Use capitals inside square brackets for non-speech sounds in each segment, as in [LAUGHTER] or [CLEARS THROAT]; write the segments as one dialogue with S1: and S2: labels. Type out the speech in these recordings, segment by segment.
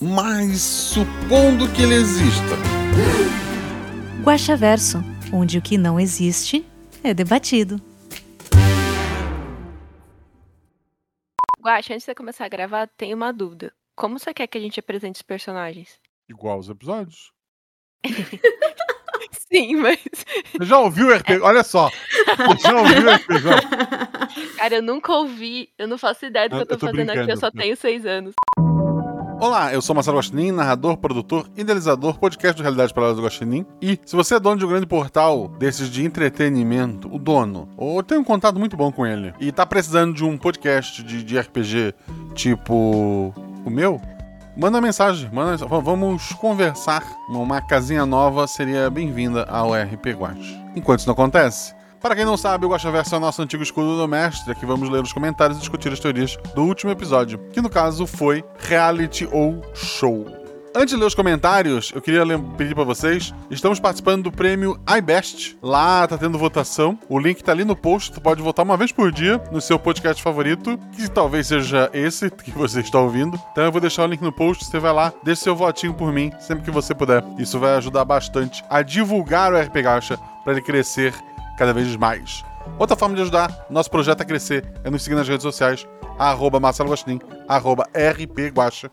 S1: Mas supondo que ele exista.
S2: Guaxaverso, onde o que não existe é debatido.
S3: Guaxa, antes de você começar a gravar, tem uma dúvida. Como você quer que a gente apresente os personagens?
S1: Igual os episódios. [LAUGHS]
S3: Sim, mas.
S1: Você já ouviu o RPG? Olha só. Você já ouviu o RPG?
S3: Cara, eu nunca ouvi. Eu não faço ideia do que
S1: Eu-
S3: eu tô, fazendo aqui, eu só tenho seis anos.
S1: Olá, eu sou Marcelo Guaxinim, narrador, produtor, idealizador, podcast do Realidade Paralelas do Guaxinim. E se você é dono de um grande portal desses de entretenimento, o dono, ou tem um contato muito bom com ele, e tá precisando de um podcast de, de RPG tipo o meu, manda mensagem, manda, vamos conversar. Uma casinha nova seria bem-vinda ao RP Guax. Enquanto isso não acontece, para quem não sabe, o Guaxaverso é o nosso antigo escudo do mestre. Aqui vamos ler os comentários e discutir as teorias do último episódio, que no caso foi reality ou show. Antes de ler os comentários, eu queria pedir para vocês, estamos participando do prêmio iBest. Lá tá tendo votação. O link tá ali no post, tu pode votar uma vez por dia no seu podcast favorito, que talvez seja esse que você está ouvindo. Então eu vou deixar o link no post, você vai lá, deixa seu votinho por mim sempre que você puder. Isso vai ajudar bastante a divulgar o RP Gacha para ele crescer cada vez mais. Outra forma de ajudar nosso projeto a crescer é nos seguir nas redes sociais, arroba Marcelo arroba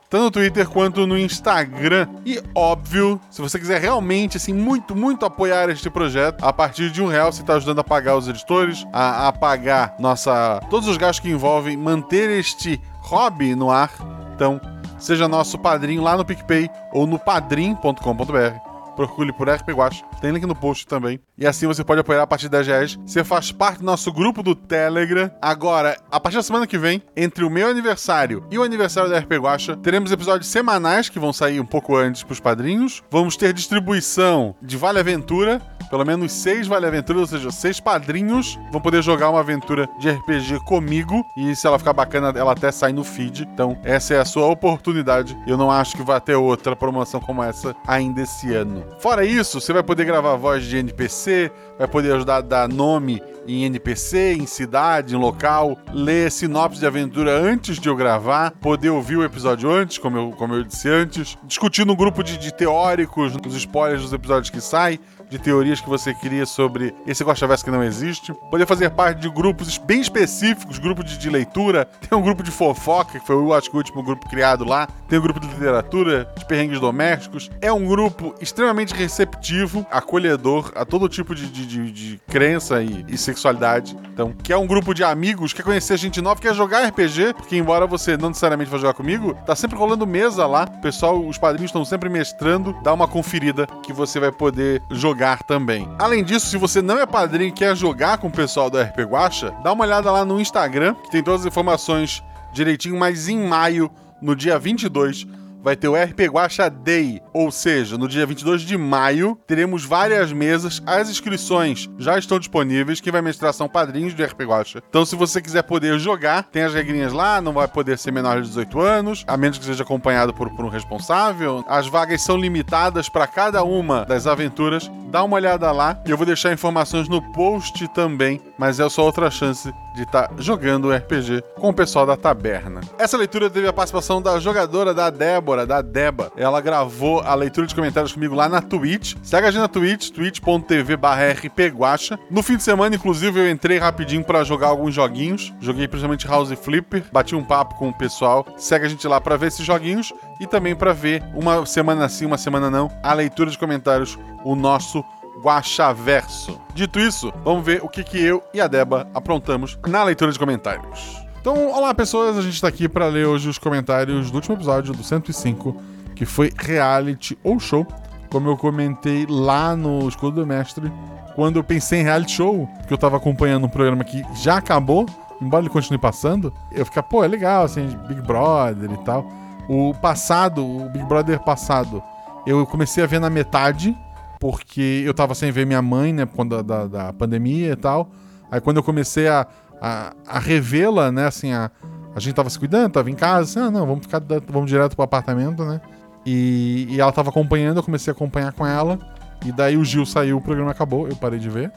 S1: tanto no Twitter quanto no Instagram. E óbvio, se você quiser realmente, assim, muito, muito apoiar este projeto, a partir de um real você está ajudando a pagar os editores, a, a pagar nossa, todos os gastos que envolvem manter este hobby no ar. Então, seja nosso padrinho lá no PicPay ou no padrim.com.br procure por RP Guacha, tem link no post também. E assim você pode apoiar a partir 10 reais. Você faz parte do nosso grupo do Telegram. Agora, a partir da semana que vem, entre o meu aniversário e o aniversário da RP Guacha, teremos episódios semanais que vão sair um pouco antes pros padrinhos. Vamos ter distribuição de Vale Aventura, pelo menos seis Vale Aventura, ou seja, seis padrinhos vão poder jogar uma aventura de RPG comigo. E se ela ficar bacana, ela até sai no feed. Então, essa é a sua oportunidade. Eu não acho que vai ter outra promoção como essa ainda esse ano. Fora isso, você vai poder gravar voz de NPC, vai poder ajudar a dar nome em NPC, em cidade, em local, ler sinopse de aventura antes de eu gravar, poder ouvir o episódio antes, como eu, como eu disse antes, discutir no grupo de, de teóricos, os spoilers dos episódios que saem, de teorias que você cria sobre esse Guaxaverso que não existe, poder fazer parte de grupos bem específicos, grupo de, de leitura, tem um grupo de fofoca, que foi eu acho que o último grupo criado lá, tem um grupo de literatura, de perrengues domésticos, é um grupo extremamente receptivo, acolhedor a todo tipo de, de, de- de crença e, e sexualidade, então, que é um grupo de amigos, quer conhecer gente nova, quer jogar RPG, porque embora você não necessariamente vá jogar comigo, tá sempre rolando mesa lá, o pessoal, os padrinhos estão sempre mestrando, dá uma conferida que você vai poder jogar também. Além disso, se você não é padrinho e quer jogar com o pessoal do RP Guacha, dá uma olhada lá no Instagram, que tem todas as informações direitinho, mas em maio, no dia 22, vai ter o RP Guacha Day, ou seja, no dia 22 de maio, teremos várias mesas, as inscrições já estão disponíveis, quem vai mestrar são padrinhos de RP Guacha. Então se você quiser poder jogar, tem as regrinhas lá, não vai poder ser menor de 18 anos, a menos que seja acompanhado por, por um responsável. As vagas são limitadas para cada uma das aventuras. Dá uma olhada lá, eu vou deixar informações no post também, mas é sua outra chance de estar jogando RPG com o pessoal da taberna. Essa leitura teve a participação da jogadora da Débora, da Deba. Ela gravou a leitura de comentários comigo lá na Twitch. Segue a gente na Twitch, twitch.tv rpguacha. No fim de semana, inclusive, eu entrei rapidinho pra jogar alguns joguinhos. Joguei principalmente House Flipper, bati um papo com o pessoal. Segue a gente lá pra ver esses joguinhos e também pra ver uma semana sim, uma semana não, a leitura de comentários, o nosso Guaxaverso. Dito isso, vamos ver o que, que eu e a Deba aprontamos na leitura de comentários. Então, olá pessoas, a gente tá aqui para ler hoje os comentários do último episódio, do 105, que foi reality ou show. Como eu comentei lá no Escudo do Mestre, quando eu pensei em reality show, que eu tava acompanhando um programa que já acabou, embora ele continue passando, eu ficar, pô, é legal, assim, Big Brother e tal. O passado, o Big Brother passado, eu comecei a ver na metade, porque eu tava sem ver minha mãe, né, quando da, da, da pandemia e tal. Aí quando eu comecei a, a, a revê-la, né, assim, a, a gente tava se cuidando, tava em casa, assim, ah, não, vamos ficar, vamos direto pro apartamento, né? E, e ela tava acompanhando, eu comecei a acompanhar com ela. E daí o Gil saiu, o programa acabou, eu parei de ver.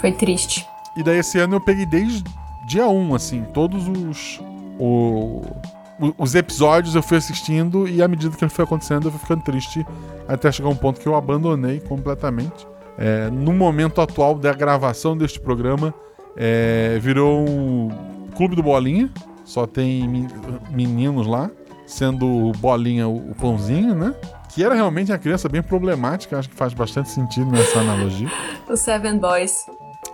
S4: Foi triste.
S1: E daí esse ano eu peguei desde dia 1, assim, todos os. O, os episódios eu fui assistindo e à medida que ele foi acontecendo eu fui ficando triste até chegar um ponto que eu abandonei completamente. É, no momento atual da gravação deste programa, é, virou um clube do Bolinha, só tem meninos lá, sendo o Bolinha o pãozinho, né? Que era realmente uma criança bem problemática, acho que faz bastante sentido nessa analogia. [LAUGHS]
S4: o Seven Boys.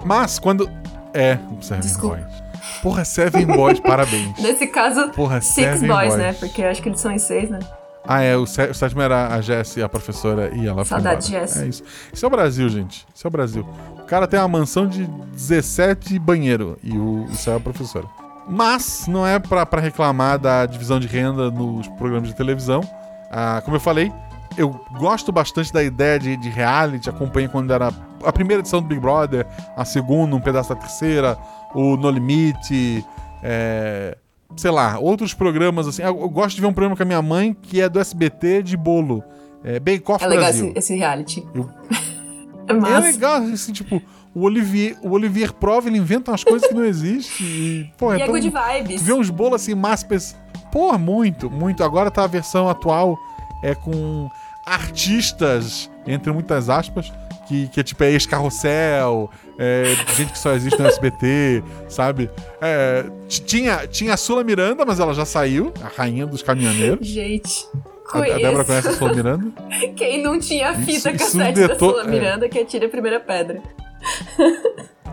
S1: Mas quando. É, o Seven Desculpa. Boys. Porra, Seven Boys, [LAUGHS] parabéns.
S4: Nesse caso, Porra, Six Boys, Boys, né? Porque acho que eles são em seis, né?
S1: Ah, é. O, sé o sétimo era a Jessie, a professora, e ela
S4: Saudade foi Jessie.
S1: É isso. Isso é o Brasil, gente. Isso é o Brasil. O cara tem uma mansão de 17 banheiro e o, isso é a professora. Mas não é para reclamar da divisão de renda nos programas de televisão. Ah, como eu falei, eu gosto bastante da ideia de, de reality, acompanhei quando era a primeira edição do Big Brother, a segunda, um pedaço da terceira, o No Limite, é, sei lá, outros programas assim. Eu, eu, gosto de ver um programa com a minha mãe que é do SBT de bolo. É Bake Off
S4: É legal
S1: Brasil.
S4: Esse, esse reality.
S1: Eu... [LAUGHS] é, massa. é legal, assim, tipo, o Olivier, o Olivier Prova, ele inventa umas coisas que não existem. E, pô,
S4: e
S1: é,
S4: é good vibes.
S1: Vê uns bolos assim, máscaras. Pô, muito, muito. Agora tá a versão atual é com artistas, entre muitas aspas, que, que é tipo é ex-carrossel, é, gente que só existe no SBT, sabe? É, tinha, tinha a Sula Miranda, mas ela já saiu, a rainha dos caminhoneiros.
S4: Gente.
S1: A, a Débora conhece a Sula Miranda? [LAUGHS]
S4: Quem não tinha a fita isso, cassete isso da Sula Miranda, é. que atira a primeira pedra.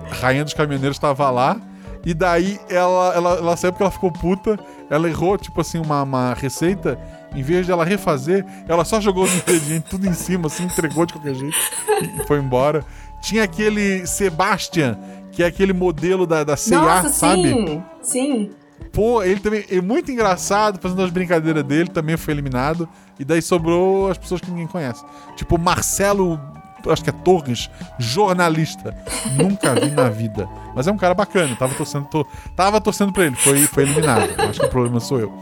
S1: A rainha dos caminhoneiros estava lá. E daí ela, ela, ela saiu porque ela ficou puta. Ela errou, tipo assim, uma, uma receita em vez de ela refazer, ela só jogou os ingredientes tudo em cima, assim, entregou de qualquer jeito e foi embora. Tinha aquele Sebastian, que é aquele modelo da, da C&A,
S4: Nossa,
S1: sabe?
S4: Sim, sim.
S1: Pô, ele também é muito engraçado, fazendo as brincadeiras dele, também foi eliminado. E daí sobrou as pessoas que ninguém conhece. Tipo, Marcelo, acho que é Torres, jornalista. Nunca vi na vida. Mas é um cara bacana, tava torcendo, to, tava torcendo pra ele, foi, foi eliminado. Acho que o problema sou eu.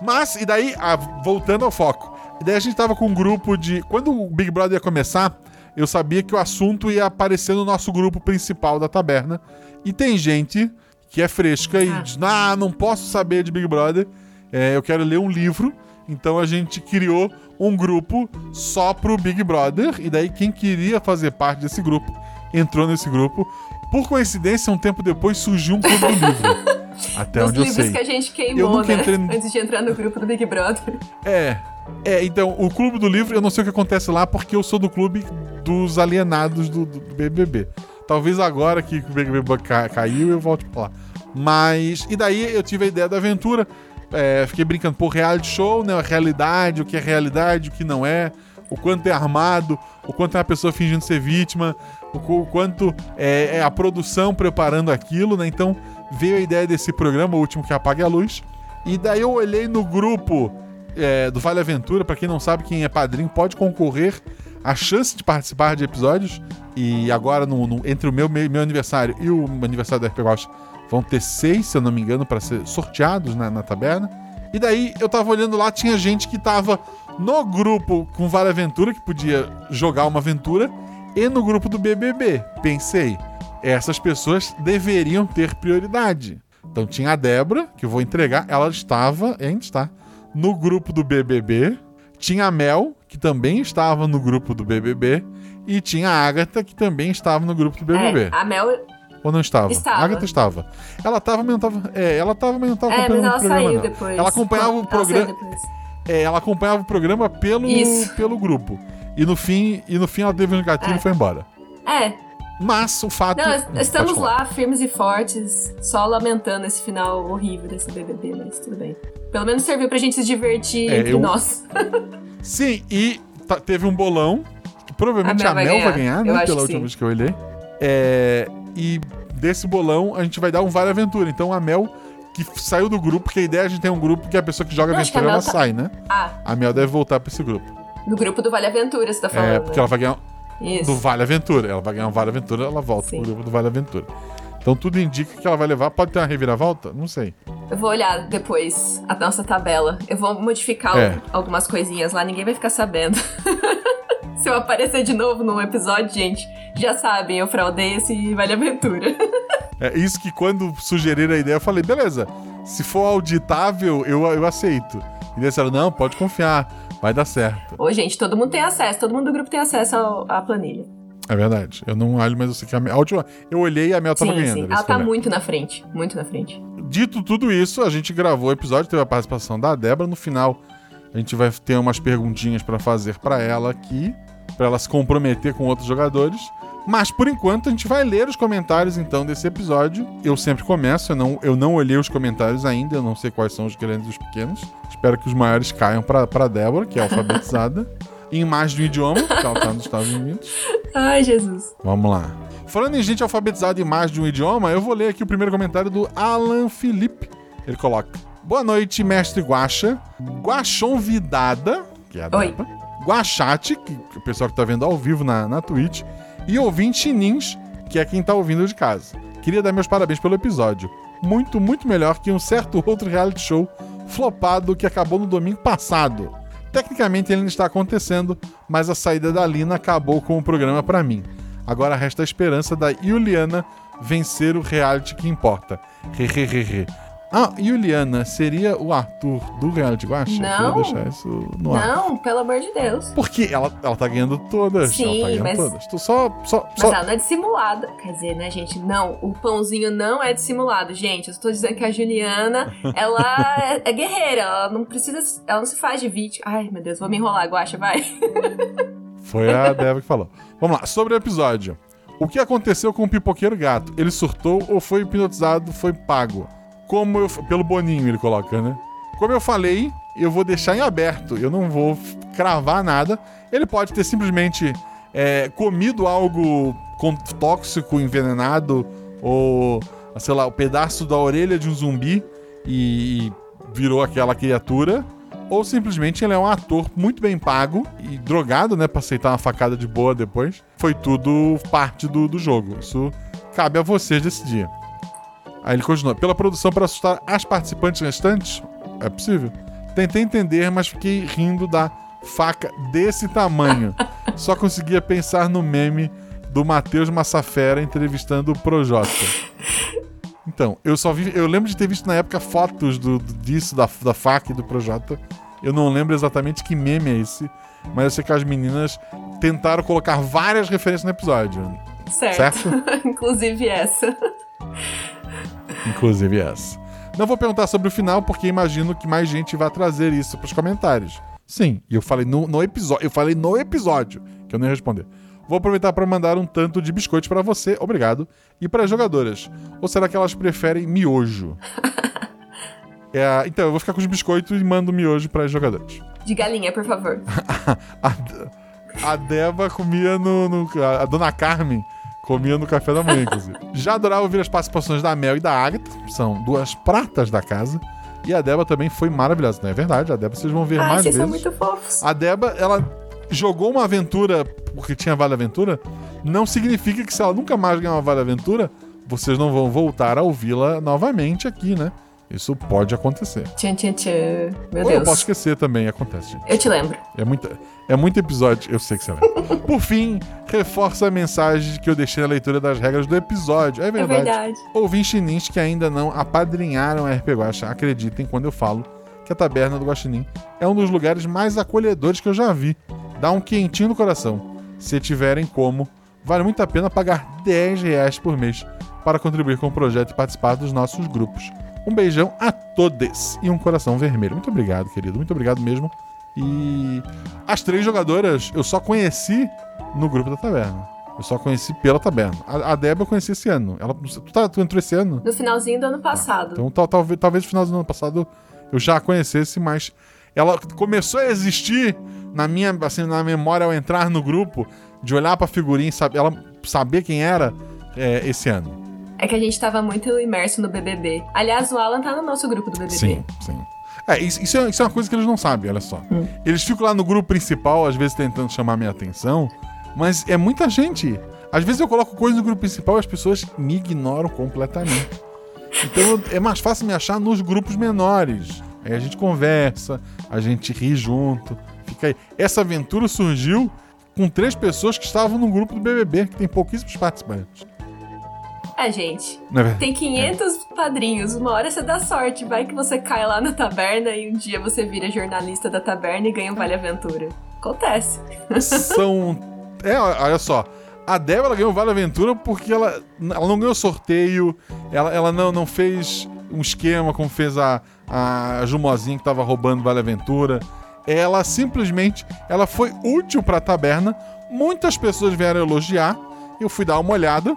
S1: Mas, e daí, ah, voltando ao foco. E daí a gente tava com um grupo de. Quando o Big Brother ia começar, eu sabia que o assunto ia aparecer no nosso grupo principal da taberna. E tem gente que é fresca e ah. diz: Ah, não posso saber de Big Brother. É, eu quero ler um livro. Então a gente criou um grupo só pro Big Brother. E daí quem queria fazer parte desse grupo entrou nesse grupo. Por coincidência, um tempo depois surgiu um clube do livro. [LAUGHS] Até onde eu sei.
S4: livros que a gente queimou, né? Entrei... Antes de entrar no grupo do Big Brother.
S1: É. É, então, o clube do livro, eu não sei o que acontece lá, porque eu sou do clube dos alienados do, do BBB. Talvez agora que o BBB ca caiu, eu volte pra lá. Mas. E daí eu tive a ideia da aventura. É, fiquei brincando, por reality show, né? A realidade, o que é realidade, o que não é, o quanto é armado, o quanto é uma pessoa fingindo ser vítima, o, o quanto é, é, a produção preparando aquilo, né? Então veio a ideia desse programa, o último que apague a luz. E daí eu olhei no grupo é, do Vale Aventura, para quem não sabe quem é padrinho, pode concorrer a chance de participar de episódios. E agora, no, no, entre o meu, meu aniversário e o aniversário da RP Watch, vão ter seis, se eu não me engano, para ser sorteados na, na taberna. E daí eu tava olhando lá, tinha gente que tava no grupo com Vale Aventura, que podia jogar uma aventura, e no grupo do BBB. Pensei, essas pessoas deveriam ter prioridade. Então tinha a Débora, que eu vou entregar, ela estava, ainda está, no grupo do BBB. Tinha a Mel, que também estava no grupo do BBB. E tinha a Agatha, que também estava no grupo do BBB.
S4: É, a Mel
S1: ou não estava?
S4: Estava.
S1: A Agatha estava. Ela estava, mas não estava. É, ela estava, mas não estava
S4: é,
S1: acompanhando
S4: mas ela
S1: o programa.
S4: Saiu depois.
S1: Ela acompanhava o programa. É, ela acompanhava o programa pelo, pelo grupo. E no fim, e no fim ela teve um gatilho é. e foi embora.
S4: É,
S1: mas o fato.
S4: Não, estamos lá, firmes e fortes, só lamentando esse final horrível desse BBB, mas tudo bem. Pelo menos serviu pra gente se divertir é, entre eu... nós.
S1: Sim, e teve um bolão, que provavelmente a, Mel vai ganhar, né? Pela última vez que eu olhei. É, e desse bolão a gente vai dar um Vale Aventura. Então a Mel que saiu do grupo, porque a ideia é a gente tem um grupo que a pessoa que joga
S4: Não,
S1: aventura ela
S4: tá-
S1: sai, né?
S4: Ah,
S1: A Mel deve voltar pra esse grupo.
S4: no grupo do Vale Aventura, você tá falando.
S1: É, porque ela vai ganhar
S4: Isso.
S1: do Vale Aventura. Ela vai ganhar um Vale Aventura, ela volta
S4: Sim.
S1: pro grupo do Vale Aventura. Então tudo indica que ela vai levar. Pode ter uma reviravolta? Não sei.
S4: Eu vou olhar depois a nossa tabela. Eu vou modificar
S1: É.
S4: algumas coisinhas lá, ninguém vai ficar sabendo. [LAUGHS] Se eu aparecer de novo num episódio, gente, já sabem, eu fraudei esse Vale Aventura.
S1: É isso que quando sugeriram a ideia, eu falei, beleza, se for auditável, eu, eu aceito. E daí disseram, não, pode confiar, vai dar certo.
S4: Ô, gente, todo mundo tem acesso, todo mundo do grupo tem acesso ao- à planilha.
S1: É verdade. Eu não olho, mas eu sei que a, Mel, a última. Eu olhei e a Mel tava
S4: sim,
S1: ganhando.
S4: sim. Ela tá muito na frente, muito na frente.
S1: Dito tudo isso, a gente gravou o episódio, teve a participação da Débora. No final, a gente vai ter umas perguntinhas pra fazer pra ela aqui, pra ela se comprometer com outros jogadores. Mas por enquanto a gente vai ler os comentários então desse episódio. Eu sempre começo, eu não, eu não olhei os comentários ainda, eu não sei quais são os grandes e os pequenos. Espero que os maiores caiam pra Débora, que é alfabetizada, [LAUGHS] em mais de um idioma, que ela tá nos Estados Unidos.
S4: Ai, Jesus.
S1: Vamos lá. Falando em gente alfabetizada em mais de um idioma, eu vou ler aqui o primeiro comentário do Alan Felipe. Ele coloca: Boa noite, mestre Guaxa. Guaxonvidada, que é a
S4: Oi.
S1: Guaxate, que que o pessoal que tá vendo ao vivo na, na Twitch. E ouvinte Nins, que é quem tá ouvindo de casa. Queria dar meus parabéns pelo episódio. Muito, muito melhor que um certo outro reality show flopado que acabou no domingo passado. Tecnicamente ele ainda está acontecendo, mas a saída da Lina acabou com o programa pra mim. Agora resta a esperança da Juliana vencer o reality que importa. Hehehehe. Ah, Juliana seria o Arthur do reality Guacha?
S4: Não.
S1: Queria deixar isso no ar.
S4: Não, pelo amor de Deus.
S1: Porque ela, ela tá ganhando todas.
S4: Sim,
S1: ela tá ganhando
S4: mas-
S1: todas. Tu só. só,
S4: Mas
S1: só...
S4: ela não é dissimulada. Quer dizer, né, gente? Não, o pãozinho não é dissimulado, gente. Eu estou dizendo que a Juliana, ela é, é guerreira. Ela não precisa. Ela não se faz de vítima. Ai, meu Deus, vou me enrolar, Guacha, vai.
S1: Foi a Débora que falou. Vamos lá, sobre o episódio. O que aconteceu com o pipoqueiro gato? Ele surtou ou foi hipnotizado, foi pago? Como eu. Pelo Boninho, ele coloca, né? Como eu falei, eu vou deixar em aberto. Eu não vou cravar nada. Ele pode ter simplesmente é, comido algo tóxico, envenenado, ou, sei lá, o pedaço da orelha de um zumbi e virou aquela criatura. Ou simplesmente ele é um ator muito bem pago e drogado, né? Pra aceitar uma facada de boa depois. Foi tudo parte do, do jogo. Isso cabe a vocês decidir. Aí ele continua. Pela produção para assustar as participantes restantes? É possível. Tentei entender, mas fiquei rindo da faca desse tamanho. [LAUGHS] Só conseguia pensar no meme do Matheus Massafera entrevistando o Projota. Então, eu só vi. Eu lembro de ter visto na época fotos do, do- disso, da, da faca e do Projota. Eu não lembro exatamente que meme é esse, mas eu sei que as meninas tentaram colocar várias referências no episódio.
S4: Certo.
S1: Certo? [LAUGHS]
S4: Inclusive essa.
S1: Inclusive essa. Não vou perguntar sobre o final, porque imagino que mais gente vai trazer isso pros comentários. Sim, e eu falei no, no episódio. Eu falei no episódio, que eu não ia responder. Vou aproveitar para mandar um tanto de biscoitos para você, obrigado, e para as jogadoras. Ou será que elas preferem miojo? [LAUGHS] É, então, eu vou ficar com os biscoitos e mando miojo para as jogadoras.
S4: De galinha, por favor. [LAUGHS]
S1: A, a Deva comia no, no- A dona Carmen comia no café da manhã, inclusive. Já adorava ouvir as participações da Mel e da Agatha, são duas pratas da casa. E a Deba também foi maravilhosa, não é verdade? A Deba vocês vão ver
S4: Ai,
S1: mais
S4: vocês
S1: vezes.
S4: são muito fofos.
S1: A Deba, ela jogou uma aventura porque tinha Vale Aventura. Não significa que se ela nunca mais ganhar uma Vale Aventura, vocês não vão voltar a ouvi-la novamente aqui, né? Isso pode acontecer.
S4: Tchan, tchan, tchan. Meu
S1: Ou eu
S4: Deus.
S1: posso esquecer também, acontece, gente.
S4: Eu te lembro.
S1: É muito, é muito episódio, eu sei que você lembra. [LAUGHS] Por fim, reforça a mensagem que eu deixei na leitura das regras do episódio. É
S4: É
S1: verdade.
S4: verdade.
S1: Ouvintes chinins que ainda não apadrinharam a RP Guacha, acreditem quando eu falo que a taberna do Guaxinim é um dos lugares mais acolhedores que eu já vi. Dá um quentinho no coração. Se tiverem como, vale muito a pena pagar 10 reais por mês para contribuir com o projeto e participar dos nossos grupos. Um beijão a todos e um coração vermelho. Muito obrigado, querido. Muito obrigado mesmo. E as três jogadoras eu só conheci no grupo da taberna. Eu só conheci pela taberna. A, a Débora eu conheci esse ano. Ela, tu, tá, tu entrou esse ano?
S4: No finalzinho do ano passado.
S1: Então tal, talvez, talvez no final do ano passado eu já a conhecesse, mas ela começou a existir na minha, assim, na memória ao entrar no grupo, de olhar pra figurinha e saber, ela saber quem era é, esse ano.
S4: É que a gente tava muito imerso no BBB. Aliás, o Alan tá no nosso grupo do BBB.
S1: Sim, sim. É, isso, isso é, isso é uma coisa que eles não sabem, olha só. Eles ficam lá no grupo principal, às vezes tentando chamar minha atenção, mas é muita gente. Às vezes eu coloco coisa no grupo principal e as pessoas me ignoram completamente. [LAUGHS] Então é mais fácil me achar nos grupos menores. Aí a gente conversa, a gente ri junto. Fica aí. Essa aventura surgiu com três pessoas que estavam no grupo do BBB, que tem pouquíssimos participantes.
S4: É, gente.
S1: É?
S4: Tem 500 padrinhos. Uma hora você dá sorte. Vai que você cai lá na taberna e um dia você vira jornalista da taberna e ganha um Vale Aventura. Acontece.
S1: São. [LAUGHS] É, olha só. A Débora ela ganhou Vale Aventura porque ela, ela não ganhou sorteio, ela, ela não, não fez um esquema como fez a, a Jumozinha que tava roubando Vale Aventura. Ela simplesmente ela foi útil pra taberna. Muitas pessoas vieram elogiar. Eu fui dar uma olhada.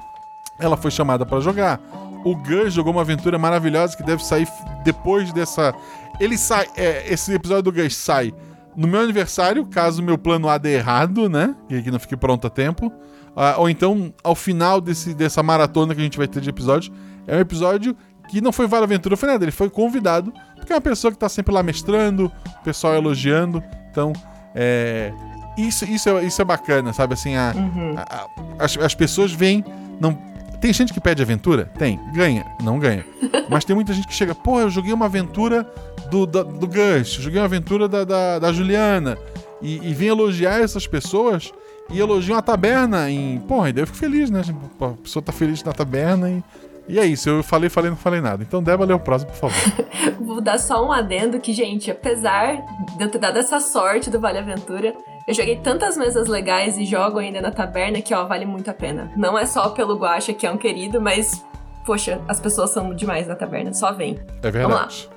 S1: Ela foi chamada pra jogar. O Gus jogou uma aventura maravilhosa que deve sair depois dessa. Ele sai. é, esse episódio do Gus sai no meu aniversário, caso meu plano A dê errado, né? E que não fique pronto a tempo. Ah, ou então, ao final desse, dessa maratona que a gente vai ter de episódios, é um episódio que não foi Vale Aventura, foi nada. Ele foi convidado, porque é uma pessoa que tá sempre lá mestrando, o pessoal elogiando. Então, é. Isso, isso, é, isso é bacana, sabe? Assim, a, a- a- as, as pessoas vêm. Não, tem gente que pede aventura? Tem. Ganha. Não ganha. [LAUGHS] Mas tem muita gente que chega, pô, eu joguei uma aventura do, da- do Gus, joguei uma aventura da, da, da Juliana. E, e vem elogiar essas pessoas e elogiam a taberna em. Porra, e daí eu fico feliz, né? Tipo, a pessoa tá feliz na taberna e. E é isso, eu falei, falei, não falei nada. Então, Débora, lê o próximo, por favor. [LAUGHS]
S4: Vou dar só um adendo que, gente, apesar de eu ter dado essa sorte do Vale Aventura, eu joguei tantas mesas legais e jogo ainda na taberna que, ó, vale muito a pena. Não é só pelo Guacha, que é um querido, mas, poxa, as pessoas são demais na taberna, só vem.
S1: É verdade.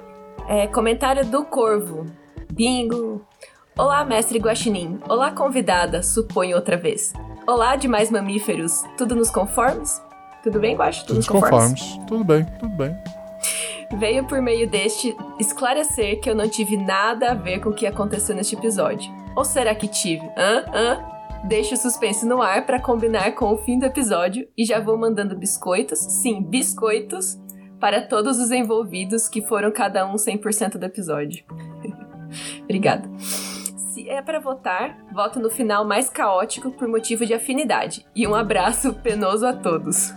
S4: É, comentário do Corvo. Bingo. Olá, mestre Guaxinim. Olá, convidada, suponho outra vez. Olá, demais mamíferos. Tudo nos conformes? Tudo bem, Guaxa? Tudo
S1: Todos
S4: nos conformes?
S1: conformes. Tudo bem, tudo bem.
S4: Veio por meio deste esclarecer que eu não tive nada a ver com o que aconteceu neste episódio. Ou será que tive? Hã? Hã? Deixo o suspense no ar para combinar com o fim do episódio e já vou mandando biscoitos, sim, biscoitos, para todos os envolvidos que foram cada um 100% do episódio. [LAUGHS] Obrigada. Se é para votar, voto no final mais caótico por motivo de afinidade. E um abraço penoso a todos.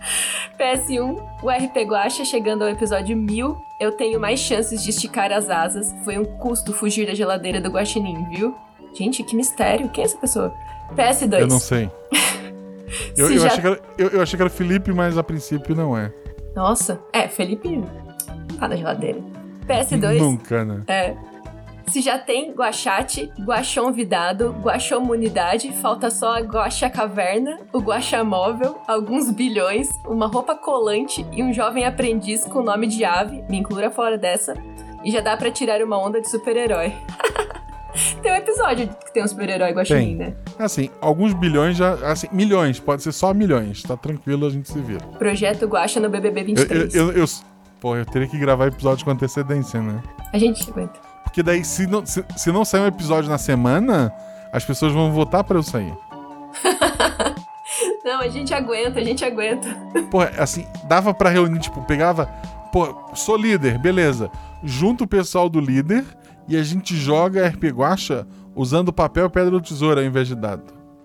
S4: [LAUGHS] PS1, o RP Guacha chegando ao episódio 1000, eu tenho mais chances de esticar as asas. Foi um custo fugir da geladeira do Guaxinim, viu? Gente, que mistério. Quem é essa pessoa? PS2.
S1: Eu não sei. [LAUGHS] Eu, eu
S4: já-
S1: achei que era, eu, eu achei que era Felipe, mas a princípio não é.
S4: Nossa. É, Felipe não tá na geladeira. PS2.
S1: Nunca, né?
S4: É. Se já tem Guachate, Guachon Vidado, Guaxomunidade, falta só a Guaxa Caverna, o Guaxa Móvel, alguns bilhões, uma roupa colante e um jovem aprendiz com nome de ave, me inclua fora dessa, e já dá pra tirar uma onda de super-herói. [LAUGHS] tem um episódio que tem um super-herói. Guaxinim, né?
S1: Assim, alguns bilhões já. Assim, milhões, pode ser só milhões. Tá tranquilo, a gente se vira.
S4: Projeto Guaxa no BBB
S1: Eu,
S4: 23.
S1: eu, eu, eu, pô, eu teria que gravar episódio com antecedência, né?
S4: A gente aguenta.
S1: Porque daí, se não, se, se não sair um episódio na semana, as pessoas vão votar pra eu sair. [LAUGHS]
S4: Não, a gente aguenta, a gente aguenta.
S1: Pô, assim, dava pra reunir, tipo, pegava. Pô, sou líder, beleza. Junta o pessoal do líder e a gente joga RP Guacha usando papel, pedra ou tesoura ao invés de dado.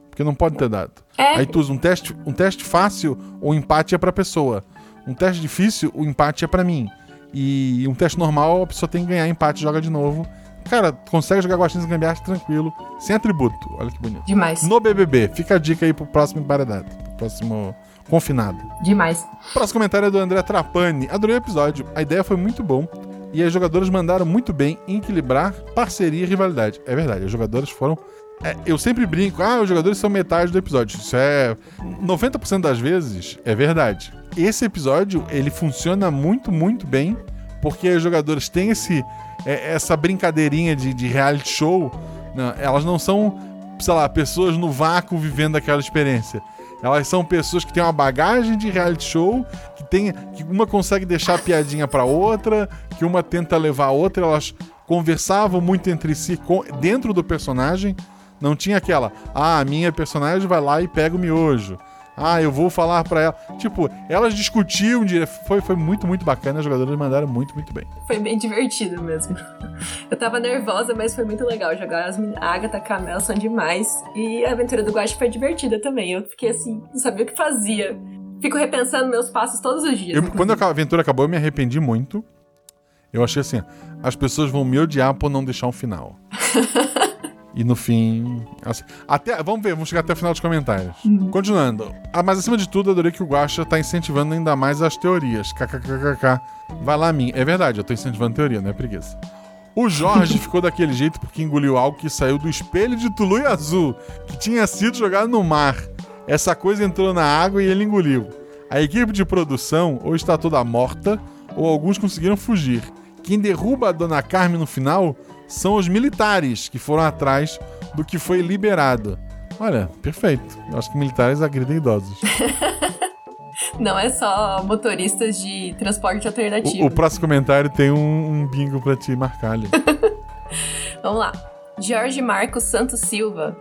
S1: Porque não pode ter dado.
S4: É.
S1: Aí tu usa um teste, um teste fácil, o empate é pra pessoa. Um teste difícil, o empate é pra mim. E um teste normal, a pessoa tem que ganhar empate, joga de novo. Cara, consegue jogar Guaxinins e Gambiarra tranquilo, sem atributo. Olha que bonito.
S4: Demais.
S1: No BBB, fica a dica aí pro próximo emparedado, pro próximo confinado.
S4: Demais.
S1: Próximo comentário é do André Trapani. Adorei o episódio. A ideia foi muito bom. E as jogadoras mandaram muito bem em equilibrar parceria e rivalidade. É verdade, as jogadoras foram. É, eu sempre brinco, ah, os jogadores são metade do episódio. Isso é. 90% das vezes é verdade. Esse episódio, ele funciona muito, muito bem, porque as jogadoras têm esse, é, essa brincadeirinha de, de reality show. Não, elas não são, sei lá, pessoas no vácuo vivendo aquela experiência. Elas são pessoas que têm uma bagagem de reality show, que tem, que uma consegue deixar piadinha pra outra, que uma tenta levar a outra. Elas conversavam muito entre si dentro do personagem. Não tinha aquela, ah, a minha personagem vai lá e pega o miojo. Ah, eu vou falar pra ela. Tipo, elas discutiam, foi, foi muito, muito bacana. As jogadoras mandaram muito, muito bem.
S4: Foi bem divertido mesmo. Eu tava nervosa, mas foi muito legal jogar. As a Agatha e a Camila são demais. E a aventura do Guache foi divertida também. Eu fiquei assim, não sabia o que fazia. Fico repensando meus passos todos os dias.
S1: Eu- quando a aventura acabou, eu me arrependi muito. Eu achei assim: as pessoas vão me odiar por não deixar um final. [LAUGHS] e no fim. assim, até, vamos ver, vamos chegar até o final dos comentários. Continuando. Ah, mas acima de tudo, adorei que o Guaxa tá incentivando ainda mais as teorias. KKKKK. Vai lá, mim. É verdade, eu tô incentivando teoria, não é preguiça. O Jorge [LAUGHS] ficou daquele jeito porque engoliu algo que saiu do espelho de Tulu Azul, que tinha sido jogado no mar. Essa coisa entrou na água e ele engoliu. A equipe de produção ou está toda morta, ou alguns conseguiram fugir. Quem derruba a Dona Carmen no final são os militares que foram atrás do que foi liberado. Olha, perfeito. Eu acho que militares agridem idosos. [LAUGHS]
S4: Não é só motoristas de transporte alternativo.
S1: O, o próximo comentário tem um, um bingo pra te marcar ali. [LAUGHS]
S4: Vamos lá. Jorge Marcos Santos Silva.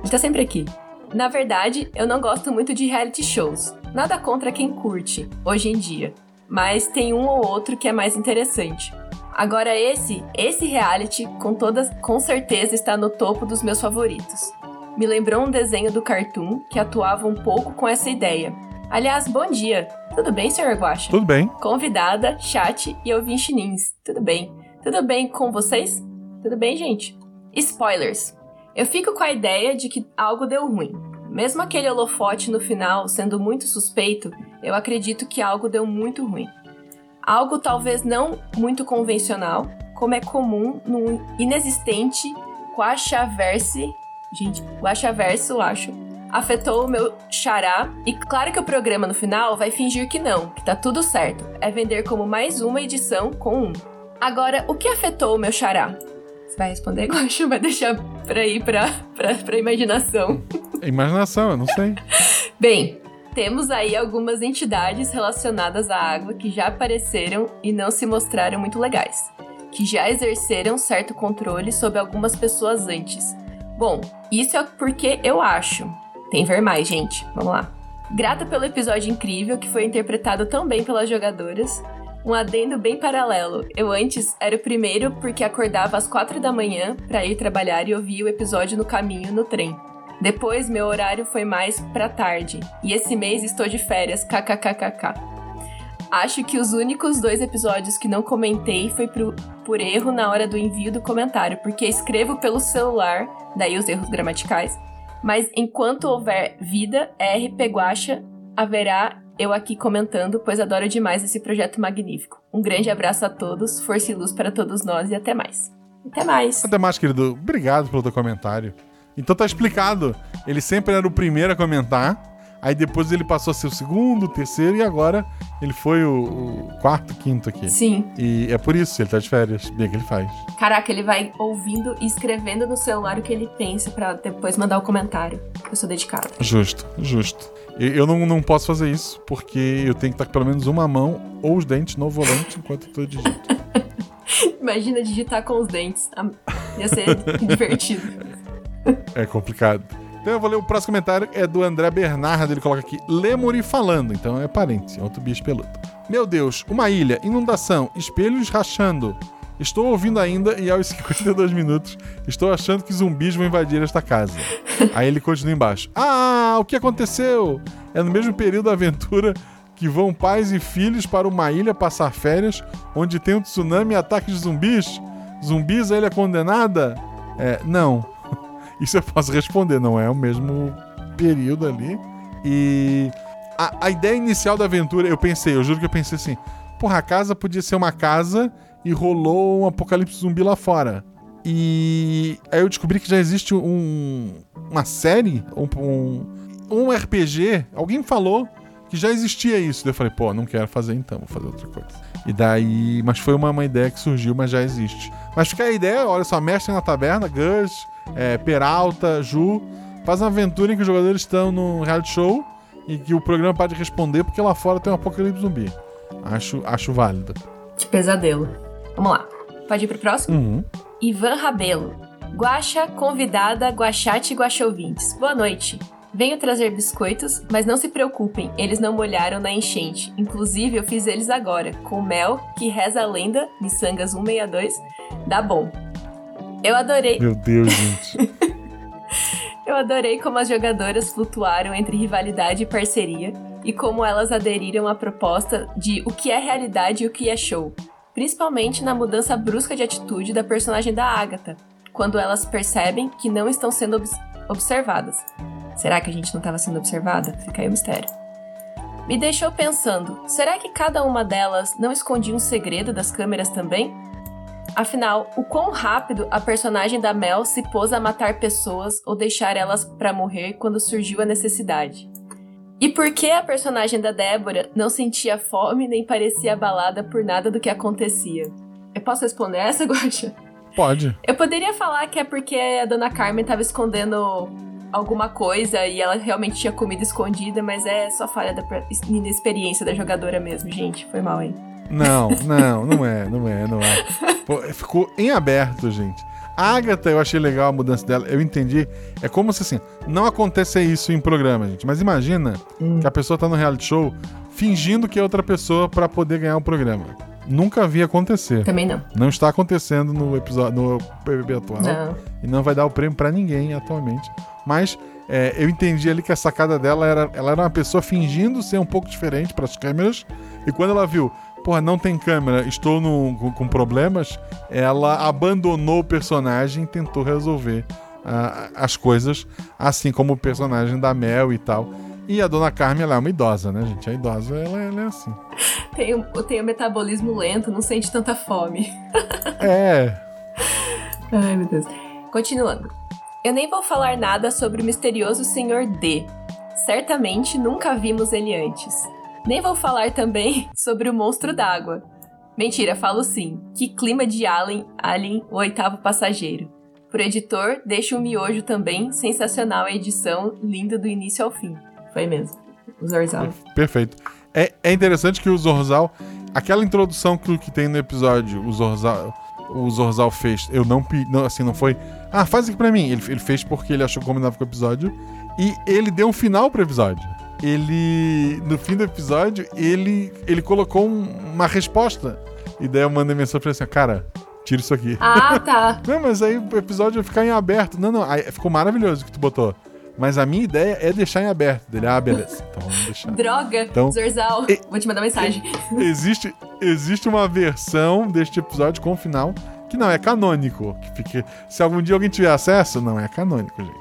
S4: Ele tá sempre aqui. Na verdade, eu não gosto muito de reality shows. Nada contra quem curte, hoje em dia. Mas tem um ou outro que é mais interessante. Agora esse, esse reality, com toda, com certeza está no topo dos meus favoritos. Me lembrou um desenho do Cartoon que atuava um pouco com essa ideia. Aliás, bom dia. Tudo bem, Sr. Guaxa?
S1: Tudo bem.
S4: Convidada, chat e ouvintinins. Tudo bem? Tudo bem com vocês? Tudo bem, gente? Spoilers. Eu fico com a ideia de que algo deu ruim. Mesmo aquele holofote no final sendo muito suspeito, eu acredito que algo deu muito ruim. Algo talvez não muito convencional, como é comum no inexistente Guaxaverse. Gente, Guaxaverse, eu acho. Afetou o meu xará. E claro que o programa no final vai fingir que não, que tá tudo certo. É vender como mais uma edição com um. Agora, o que afetou o meu xará? Você vai responder, [LAUGHS] Guaxa? Vai deixar pra ir pra, pra, pra imaginação.
S1: É Imaginação, eu não sei.
S4: Bem, temos aí algumas entidades relacionadas à água que já apareceram e não se mostraram muito legais, que já exerceram certo controle sobre algumas pessoas antes. Bom, isso é porque eu acho. Tem ver mais, gente. Vamos lá. Grata pelo episódio incrível que foi interpretado tão bem pelas jogadoras. Um adendo bem paralelo. Eu antes era o primeiro porque acordava às quatro da manhã para ir trabalhar e ouvia o episódio no caminho no trem. Depois meu horário foi mais pra tarde. E esse mês estou de férias, kkkk. Acho que os únicos dois episódios que não comentei foi pro- por erro na hora do envio do comentário, porque escrevo pelo celular, daí os erros gramaticais. Mas enquanto houver vida, RP Guacha, haverá eu aqui comentando, pois adoro demais esse projeto magnífico. Um grande abraço a todos, força e luz para todos nós e até mais. Até mais.
S1: Até mais, querido. Obrigado pelo teu comentário. Então tá explicado. Ele sempre era o primeiro a comentar. Aí depois ele passou a ser o segundo, o terceiro e agora ele foi o, o quarto, quinto aqui.
S4: Sim.
S1: E é por isso, ele tá de férias. Bem que ele faz.
S4: Caraca, ele vai ouvindo e escrevendo no celular o que ele pensa pra depois mandar o comentário. Eu sou dedicada.
S1: Justo, justo. Eu não, não posso fazer isso, porque eu tenho que estar com pelo menos uma mão ou os dentes no volante enquanto eu tô digito. [LAUGHS]
S4: Imagina digitar com os dentes. Ia ser [LAUGHS] divertido.
S1: É complicado. Então eu vou ler o próximo comentário, é do André Bernardo. Ele coloca aqui: Lemuri falando. Então é parente, é outro bicho peludo. Meu Deus, uma ilha, inundação, espelhos rachando. Estou ouvindo ainda e aos [LAUGHS] 52 minutos estou achando que zumbis vão invadir esta casa. Aí ele continua embaixo. Ah, o que aconteceu? É no mesmo período da aventura que vão pais e filhos para uma ilha passar férias onde tem um tsunami e ataque de zumbis? Zumbis, a ilha condenada? É, não. Isso eu posso responder, não é o mesmo período ali. E a, a ideia inicial da aventura, eu pensei, eu juro que eu pensei assim: porra, a casa podia ser uma casa e rolou um apocalipse zumbi lá fora. E aí eu descobri que já existe um, uma série, um, um, RPG. Alguém falou que já existia isso. Daí eu falei, pô, não quero fazer então, vou fazer outra coisa. E daí. Mas foi uma, uma ideia que surgiu, mas já existe. Mas fica a ideia, olha só, mestre na taberna, Gus, é, Peralta, Ju. Faz uma aventura em que os jogadores estão num reality show e que o programa pode responder porque lá fora tem um apocalipse zumbi. Acho, acho válido.
S4: Que pesadelo. Vamos lá. Pode ir pro próximo?
S1: Uhum.
S4: Ivan Rabelo. Guaxa, convidada, Guaxate e Guaxouvintes. Boa noite. Venho trazer biscoitos, mas não se preocupem, eles não molharam na enchente. Inclusive, eu fiz eles agora, com mel, que reza a lenda, miçangas 162, dá bom. Eu adorei.
S1: Meu Deus, gente. [LAUGHS]
S4: Eu adorei como as jogadoras flutuaram entre rivalidade e parceria e como elas aderiram à proposta de o que é realidade e o que é show, principalmente na mudança brusca de atitude da personagem da Agatha, quando elas percebem que não estão sendo obs observadas. Será que a gente não estava sendo observada? Fica aí o mistério. Me deixou pensando: será que cada uma delas não escondia um segredo das câmeras também? Afinal, o quão rápido a personagem da Mel se pôs a matar pessoas ou deixar elas para morrer quando surgiu a necessidade? E por que a personagem da Débora não sentia fome nem parecia abalada por nada do que acontecia? Eu posso responder essa, [LAUGHS] Guaxa?
S1: Pode.
S4: Eu poderia falar que é porque a dona Carmen estava escondendo alguma coisa e ela realmente tinha comida escondida, mas é só falha da inexperiência da jogadora mesmo, gente. Foi mal, hein?
S1: Não, não, não é, não é, não é. Pô, ficou em aberto, gente. A Agatha, eu achei legal a mudança dela, eu entendi. É como se assim, não acontece isso em programa, gente. Mas imagina
S4: Hum.
S1: que a pessoa tá no reality show fingindo que é outra pessoa pra poder ganhar o programa. Nunca vi acontecer.
S4: Também não.
S1: Não está acontecendo no episódio no BBB atual.
S4: Não.
S1: E não vai dar o prêmio pra ninguém atualmente. Mas é, eu entendi ali que a sacada dela era, ela era uma pessoa fingindo ser um pouco diferente pras câmeras. E quando ela viu, porra, não tem câmera, estou no- com, com problemas, ela abandonou o personagem e tentou resolver ah, as coisas, assim como o personagem da Mel e tal. E a dona Carmen, ela é uma idosa, né, gente? A idosa, ela, ela é assim.
S4: Tem, o- tem o metabolismo lento, não sente tanta fome. [LAUGHS]
S1: É,
S4: Ai, meu Deus. Continuando. Eu nem vou falar nada sobre o misterioso Senhor D. Certamente nunca vimos ele antes. Nem vou falar também [LAUGHS] sobre o monstro d'água. Mentira, falo sim. Que clima de Alien, Alien, o oitavo passageiro. Pro editor, deixa o miojo também. Sensacional a edição, linda do início ao fim. Foi mesmo. O Zorzal.
S1: Perfeito. É, é interessante que o Zorzal, aquela introdução que, que tem no episódio, o Zorzal, o Zorzal fez, eu não, não assim, não foi, ah, faz aqui pra mim. Ele, ele fez porque ele achou que combinava com o episódio e ele deu um final pro episódio. Ele, no fim do episódio, ele, ele colocou um- uma resposta. E daí eu mandei mensagem pra ele assim, cara, tira isso aqui.
S4: Ah, tá. [LAUGHS]
S1: Não, mas aí o episódio vai ficar em aberto. Não, não, aí ficou maravilhoso o que tu botou. Mas a minha ideia é deixar em aberto. Dele, ah, beleza. [LAUGHS] Então vamos deixar.
S4: Droga,
S1: Então-
S4: Zorzal. Vou te mandar mensagem. [LAUGHS]
S1: existe, existe uma versão deste episódio com final que não é canônico. Que fica, se algum dia alguém tiver acesso, não é canônico, gente.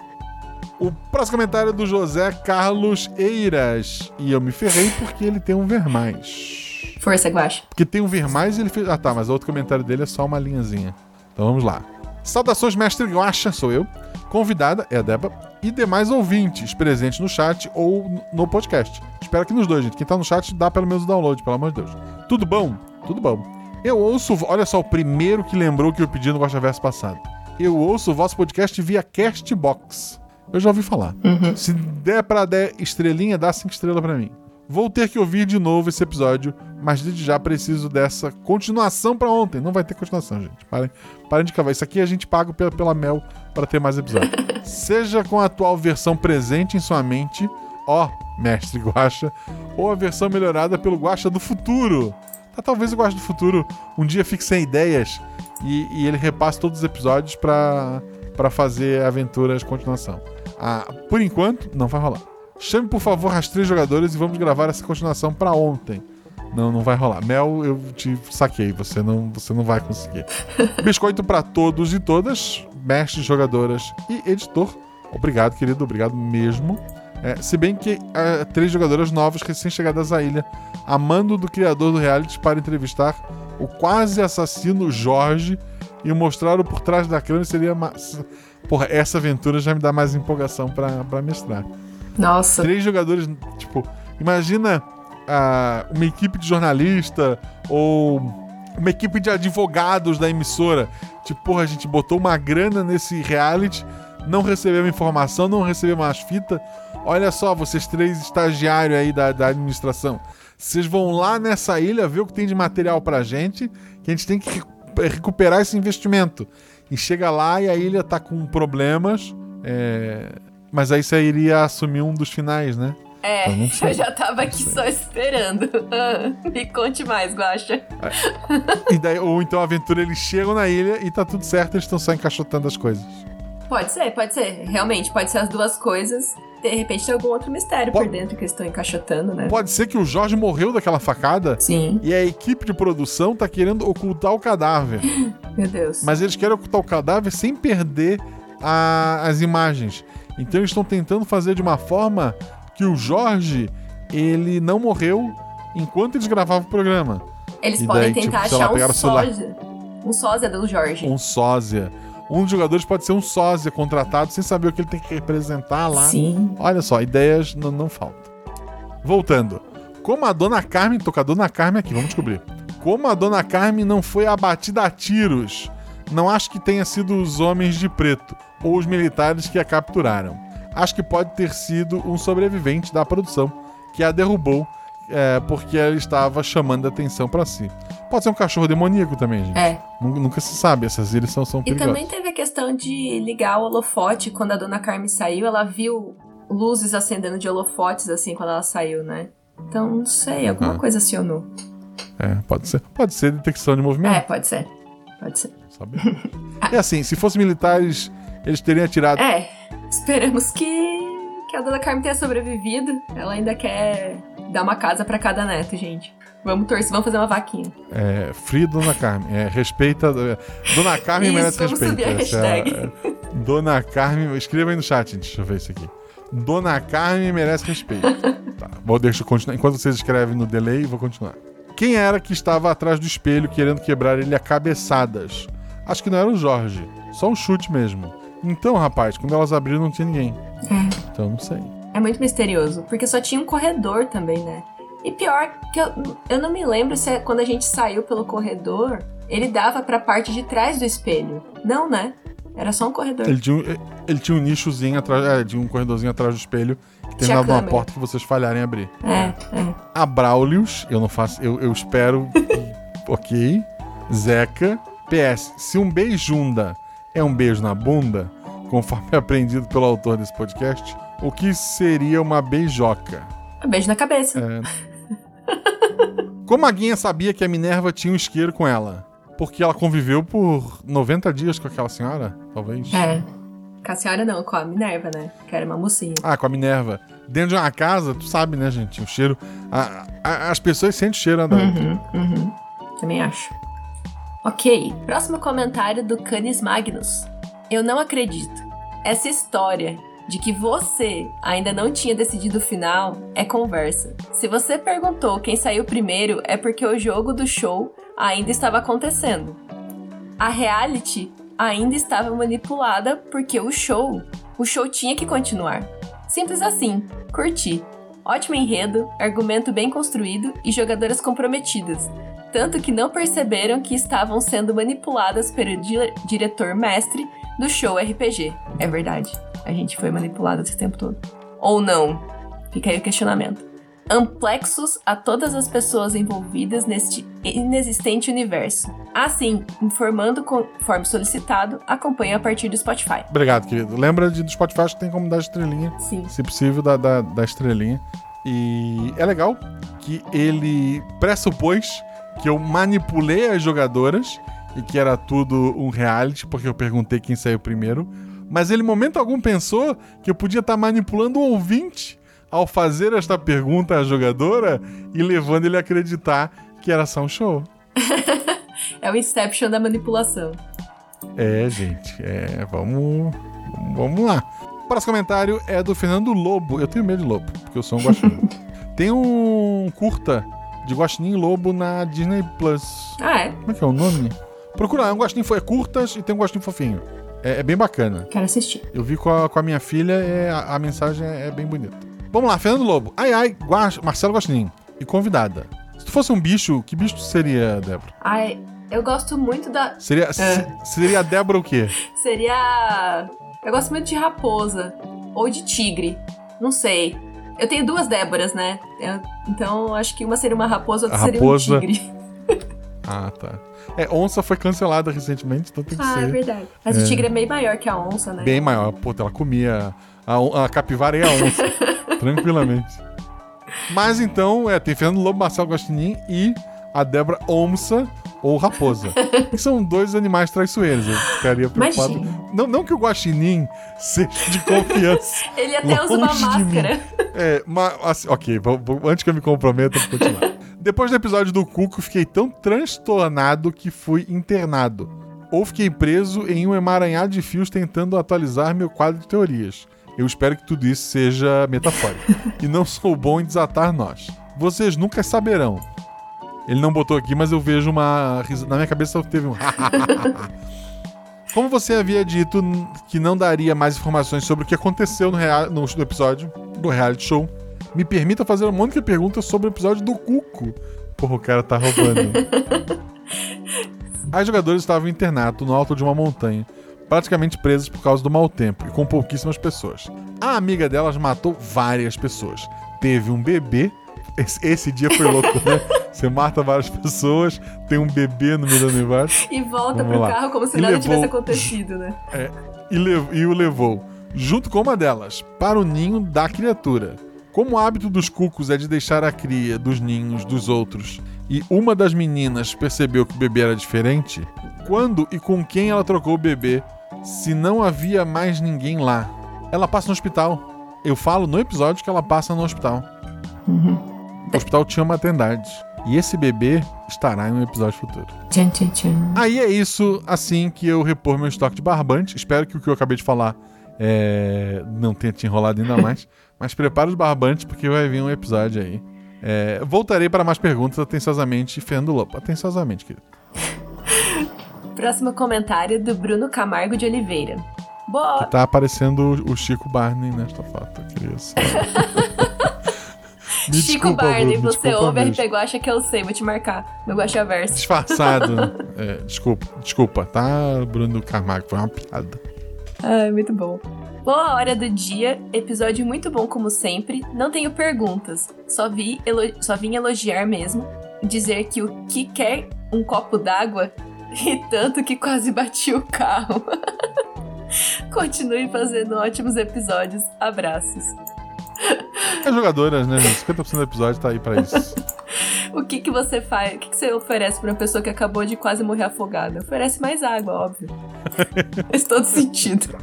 S1: O próximo comentário é do José Carlos Eiras. E eu me ferrei porque ele tem um ver mais.
S4: Força, Guaxa.
S1: Porque tem um ver mais e ele fez. Ah, tá, mas o outro comentário dele é só uma linhazinha. Então vamos lá. Saudações, mestre Guaxa, sou eu. Convidada é a Deba. E demais ouvintes presentes no chat ou no podcast. Espero que nos dois, gente. Quem tá no chat, dá pelo menos o download, pelo amor de Deus. Tudo bom? Tudo bom. Eu ouço. Olha só, o primeiro que lembrou que eu pedi no Guaxa Verso passado. Eu ouço o vosso podcast via Castbox. Eu já ouvi falar. Se der pra dar estrelinha, dá cinco estrelas pra mim. Vou ter que ouvir de novo esse episódio, mas desde já preciso dessa continuação pra ontem. Não vai ter continuação, gente. Parem, parem de cavar. Isso aqui a gente paga pela, pela Mel pra ter mais episódios. [LAUGHS] Seja com a atual versão presente em sua mente, ó, mestre Guacha, ou a versão melhorada pelo Guacha do futuro. Tá, talvez o Guacha do futuro um dia fique sem ideias e, e ele repasse todos os episódios pra, pra fazer aventuras continuação. Ah, por enquanto, não vai rolar. Chame, por favor, as três jogadoras e vamos gravar essa continuação pra ontem. Não, não vai rolar. Mel, eu te saquei. Você não, você não vai conseguir. [LAUGHS] Biscoito pra todos e todas, mestres, jogadoras e editor. Obrigado, querido. Obrigado mesmo. É, se bem que ah, três jogadoras novas recém-chegadas à ilha, a mando do criador do reality para entrevistar o quase assassino Jorge e mostrar o por trás da câmera seria. Porra, essa aventura já me dá mais empolgação pra, pra mestrar.
S4: Nossa.
S1: Três jogadores, tipo, imagina ah, uma equipe de jornalista ou uma equipe de advogados da emissora. Tipo, porra, a gente botou uma grana nesse reality, não recebemos informação, não recebemos as fitas. Olha só, vocês três estagiários aí da, da administração. Vocês vão lá nessa ilha ver o que tem de material pra gente, que a gente tem que recu- recuperar esse investimento. E chega lá e a ilha tá com problemas. é, Mas aí você iria assumir um dos finais, né?
S4: É,
S1: Eu sei.
S4: eu já tava aqui só esperando. Me [LAUGHS] conte mais, Guaxa.
S1: E daí, ou então a aventura eles chegam na ilha e tá tudo certo, eles estão só encaixotando as coisas.
S4: Pode ser, pode ser. Realmente, pode ser as duas coisas. De repente tem algum outro mistério por
S1: Pode-
S4: dentro que eles estão encaixotando, né?
S1: Pode ser que o Jorge morreu daquela facada
S4: Sim,
S1: e a equipe de produção tá querendo ocultar o cadáver. [LAUGHS]
S4: meu Deus.
S1: Mas eles querem ocultar o cadáver sem perder a- as imagens. Então eles estão tentando fazer de uma forma que o Jorge ele não morreu enquanto eles gravavam o programa.
S4: Eles
S1: E
S4: podem
S1: daí,
S4: tentar
S1: tipo, sei lá,
S4: achar um sósia. Um sósia do Jorge.
S1: Um sósia. Um dos jogadores pode ser um sósia contratado sem saber o que ele tem que representar lá.
S4: Sim.
S1: Olha só, ideias não, não faltam. Voltando. Como a dona Carmen, tô com a dona Carmen aqui, vamos descobrir. Como a dona Carmen não foi abatida a tiros, não acho que tenha sido os homens de preto ou os militares que a capturaram. Acho que pode ter sido um sobrevivente da produção que a derrubou é, porque ela estava chamando a atenção pra si. Pode ser um cachorro demoníaco também, gente.
S4: É.
S1: Nu- Nunca se sabe, essas ilhas são, são
S4: E
S1: perigosas.
S4: também teve a questão de ligar o holofote. Quando a dona Carmen saiu, ela viu luzes acendendo de holofotes, assim, quando ela saiu, né? Então, não sei, alguma
S1: Ah.
S4: coisa acionou.
S1: É, pode ser. Pode ser detecção de movimento.
S4: É, pode ser. Pode ser.
S1: sabe? é [LAUGHS] assim, se fossem militares, eles teriam atirado.
S4: É, esperamos que, que a dona Carmen tenha sobrevivido. Ela ainda quer dar uma casa pra cada neto, gente. Vamos torcer, vamos fazer uma vaquinha.
S1: É, Free Dona Carmen. É, respeita. Dona Carmen
S4: Isso,
S1: merece
S4: vamos
S1: respeito.
S4: subir a
S1: é
S4: hashtag.
S1: é, [LAUGHS] Dona Carmen. Escreva aí no chat, gente. Deixa eu ver isso aqui. Dona Carmen merece respeito. tá, vou deixar eu continuar. Enquanto vocês escrevem no delay, vou continuar. Quem era que estava atrás do espelho querendo quebrar ele a cabeçadas? Acho que não era o Jorge. Só um chute mesmo. Então, rapaz, quando elas abriram não tinha ninguém. Então não sei.
S4: É muito misterioso, porque só tinha um corredor também, né? E pior, que eu, eu não me lembro se é quando a gente saiu pelo corredor, ele dava pra parte de trás do espelho. Não, né? Era só um corredor.
S1: Ele tinha, um- ele tinha um nichozinho atrás, é, tinha um corredorzinho atrás do espelho que terminava numa porta que vocês falharem em abrir.
S4: É, é.
S1: A Braulius, eu não faço, eu, eu espero. [LAUGHS] ok. Zeca. PS, se um beijunda é um beijo na bunda, conforme [LAUGHS] aprendido pelo autor desse podcast, o que seria uma beijoca?
S4: Um beijo na cabeça.
S1: É. Como a Guinha sabia que a Minerva tinha um isqueiro com ela? Porque ela conviveu por 90 dias com aquela senhora? Talvez.
S4: É. Com a senhora não, com a Minerva, né? Que era uma mocinha.
S1: Ah, com a Minerva. Dentro de uma casa, tu sabe, né, gente? O cheiro. a- a- as pessoas sentem o cheiro da outra.
S4: Uhum, uhum. Também acho. Ok, próximo comentário do Canis Magnus. Eu não acredito. Essa história de que você ainda não tinha decidido o final é conversa. Se você perguntou quem saiu primeiro, é porque o jogo do show ainda estava acontecendo. A reality ainda estava manipulada porque o show, o show tinha que continuar. Simples assim. Curti. Ótimo enredo, argumento bem construído e jogadoras comprometidas. Tanto que não perceberam que estavam sendo manipuladas pelo di- diretor mestre do show RPG. É verdade. A gente foi manipulada esse tempo todo. Ou não? Fica aí o questionamento. Amplexos a todas as pessoas envolvidas neste inexistente universo. Assim, informando conforme solicitado, acompanhe a partir do Spotify.
S1: Obrigado, querido. Lembra de, do Spotify que tem como dar estrelinha.
S4: Sim.
S1: Se possível, da, da, da estrelinha. E é legal que ele pressupôs que eu manipulei as jogadoras e que era tudo um reality, porque eu perguntei quem saiu primeiro. Mas ele, em momento algum, pensou que eu podia estar manipulando o ouvinte ao fazer esta pergunta à jogadora e levando ele a acreditar que era só um show. [LAUGHS]
S4: É o Inception da manipulação.
S1: É, gente, é, vamos, vamos lá. O próximo comentário é do Fernando Lobo. Eu tenho medo de lobo, porque eu sou um guaxinim. [LAUGHS] Tem um curta de guaxinim lobo na Disney Plus.
S4: Ah, é?
S1: Como é que é o nome? Procura, é um guaxinim fo- é curtas e tem um guaxinim fofinho. É, é bem bacana.
S4: Quero assistir.
S1: Eu vi com a, com a minha filha, é, a, a mensagem é, é bem bonita. Vamos lá, Fernando Lobo. Ai, ai, Guax, Marcelo Guaxinim. E convidada. Se tu fosse um bicho, que bicho tu seria, Débora?
S4: Ai, eu gosto muito da.
S1: Seria, se- seria a Débora o quê? [LAUGHS]
S4: Seria. Eu gosto muito de raposa. Ou de tigre. Não sei. Eu tenho duas Déboras, né? Eu- então acho que uma seria uma raposa, outra
S1: A
S4: seria
S1: raposa-
S4: um tigre. [LAUGHS]
S1: Ah, tá. É, onça foi cancelada recentemente, então tem que
S4: Ah, é
S1: ser
S4: verdade. Mas o tigre é bem maior que a onça, né?
S1: bem maior. Pô, ela comia a, a capivara e a onça. [LAUGHS] tranquilamente. Mas então, é, tem Fernando Lobo, Marcelo Guaxinim e a Débora Onça ou Raposa. que são dois animais traiçoeiros. Eu ficaria preocupado.
S4: Imagina.
S1: Não, não que o Guaxinim seja de confiança. [LAUGHS]
S4: Ele até usa uma máscara.
S1: É, mas, assim, ok, vou- vou- antes que eu me comprometa, vou continuar. Depois do episódio do Cuco, fiquei tão transtornado que fui internado. Ou fiquei preso em um emaranhado de fios tentando atualizar meu quadro de teorias. Eu espero que tudo isso seja metafórico. [LAUGHS] e não sou bom em desatar nós. Vocês nunca saberão. Ele não botou aqui, mas eu vejo uma. Na minha cabeça teve um. [LAUGHS] [LAUGHS] Como você havia dito que não daria mais informações sobre o que aconteceu no, rea- no- no episódio do reality show, me permita fazer uma única pergunta sobre o episódio do Cuco. Porra, o cara tá roubando. As jogadoras estavam em internato no alto de uma montanha, praticamente presas por causa do mau tempo e com pouquíssimas pessoas. A amiga delas matou várias pessoas. Teve um bebê. Esse, esse dia foi louco, né? [LAUGHS] Você mata várias pessoas, tem um bebê no meio da nevada
S4: E volta
S1: Vamos
S4: pro
S1: lá.
S4: carro como se
S1: E
S4: nada
S1: levou-
S4: tivesse acontecido, né?
S1: e, lev- e o levou, junto com uma delas, para o ninho da criatura. Como o hábito dos cucos é de deixar a cria dos ninhos dos outros, e uma das meninas percebeu que o bebê era diferente, quando e com quem ela trocou o bebê, se não havia mais ninguém lá? Ela passa no hospital. Eu falo no episódio que ela passa no hospital. O hospital tinha uma atendente. E esse bebê estará em um episódio futuro.
S4: Tchan, tchan, tchan.
S1: Aí é isso, assim que eu repor meu estoque de barbante. Espero que o que eu acabei de falar é, não tenha te enrolado ainda mais. [LAUGHS] Mas prepara os barbantes, porque vai vir um episódio aí. É, voltarei para mais perguntas atenciosamente, Fernando Lopo. Atenciosamente, querido.
S4: Próximo comentário do Bruno Camargo de Oliveira. Boa.
S1: Tá aparecendo o- Chico Barney nesta foto, queria [LAUGHS]
S4: Chico
S1: desculpa,
S4: Barney,
S1: Bruno,
S4: você ouve
S1: mesmo.
S4: RP Guacha que eu sei, vou te marcar no Guacha Verso.
S1: Disfarçado. [LAUGHS] É, desculpa, desculpa, tá, Bruno Camargo? Foi uma piada.
S4: Ai, muito bom. Boa hora do dia, episódio muito bom como sempre. Não tenho perguntas, só, vi só vim elogiar mesmo. Dizer que o que quer um copo d'água [LAUGHS] e tanto que quase bati o carro. [LAUGHS] Continue fazendo ótimos episódios. Abraços.
S1: As jogadoras, né, gente? 50% do episódio tá aí pra isso. [LAUGHS]
S4: O que que você faz? O que, que você oferece pra uma pessoa que acabou de quase morrer afogada? Oferece mais água, óbvio. Faz todo sentido.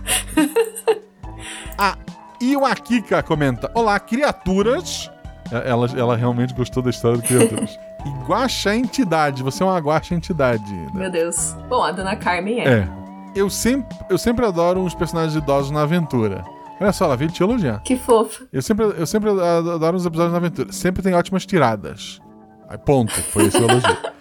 S1: E o Akika comenta: Olá, criaturas. É, Ela, ela realmente gostou da história do criaturas. E guaxa entidade. Você é uma guaxa entidade. né?
S4: Meu Deus. Bom, a dona Carmen é.
S1: É. Eu sempre, eu sempre adoro uns personagens idosos na aventura. Olha só, ela veio te elogiar.
S4: Que fofo.
S1: Eu sempre, eu sempre adoro os episódios na aventura. Sempre tem ótimas tiradas. Aí, ponto. Foi esse o elogio. [LAUGHS]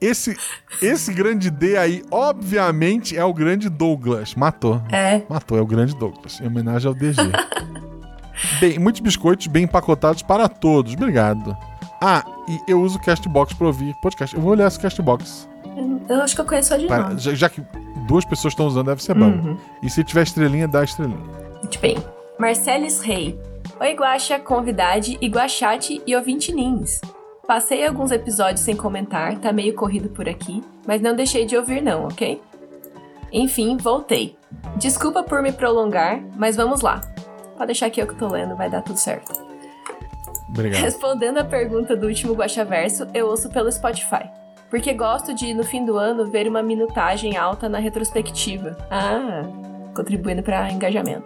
S1: Esse, esse grande D aí, obviamente, é o grande Douglas. Matou.
S4: É.
S1: Matou, é o grande Douglas, em homenagem ao DG. [LAUGHS] bem, muitos biscoitos bem empacotados para todos, obrigado. Ah, e eu uso o Castbox para ouvir podcast. Eu vou olhar esse Castbox.
S4: Eu acho que eu conheço só de
S1: Para-
S4: nome.
S1: já, já que duas pessoas estão usando, deve ser bom.
S4: Uhum.
S1: E se tiver estrelinha, dá estrelinha.
S4: Muito bem. Marcelis Rei. Oi, Guaxa, convidade, Iguachate e ouvinte Nins. Passei alguns episódios sem comentar, tá meio corrido por aqui, mas não deixei de ouvir não, ok? Enfim, voltei. Desculpa por me prolongar, mas vamos lá. Pode deixar aqui eu que tô lendo, vai dar tudo certo.
S1: Obrigado.
S4: Respondendo a pergunta do último Guaxaverso, eu ouço pelo Spotify. Porque gosto de, no fim do ano, ver uma minutagem alta na retrospectiva. Ah, contribuindo para engajamento.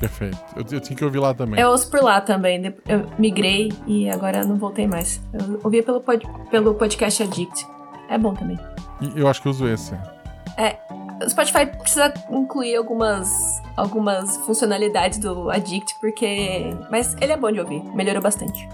S1: Perfeito. Eu, eu tinha que ouvir lá também.
S4: Eu ouço por lá também. Eu migrei e agora não voltei mais. Eu ouvia pelo, pod- pelo podcast Addict. É bom também.
S1: E Eu acho que eu uso esse.
S4: O Spotify precisa incluir algumas, algumas funcionalidades do Addict, porque. Mas ele é bom de ouvir, melhorou bastante.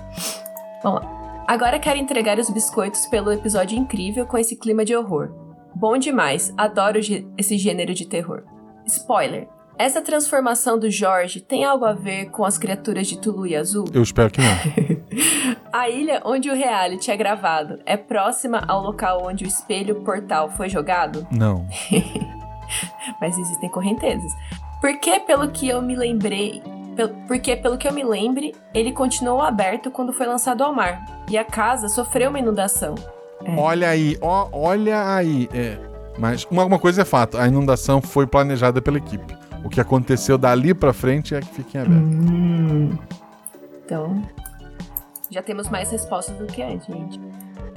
S4: Vamos lá. Agora quero entregar os biscoitos pelo episódio incrível com esse clima de horror. Bom demais, adoro esse gênero de terror. Spoiler: essa transformação do Jorge tem algo a ver com as criaturas de Tulu e Azul?
S1: Eu espero que não. [LAUGHS]
S4: A ilha onde o reality é gravado é próxima ao local onde o espelho portal foi jogado?
S1: Não. [LAUGHS]
S4: mas existem correntezas. Porque, pelo que eu me lembrei, porque, pelo que eu me lembre, ele continuou aberto quando foi lançado ao mar, e a casa sofreu uma inundação.
S1: Olha aí, ó, olha aí. É. Mas uma, uma coisa é fato: a inundação foi planejada pela equipe. O que aconteceu dali pra frente é que fica em aberto.
S4: Hum. Então, já temos mais respostas do que antes, gente.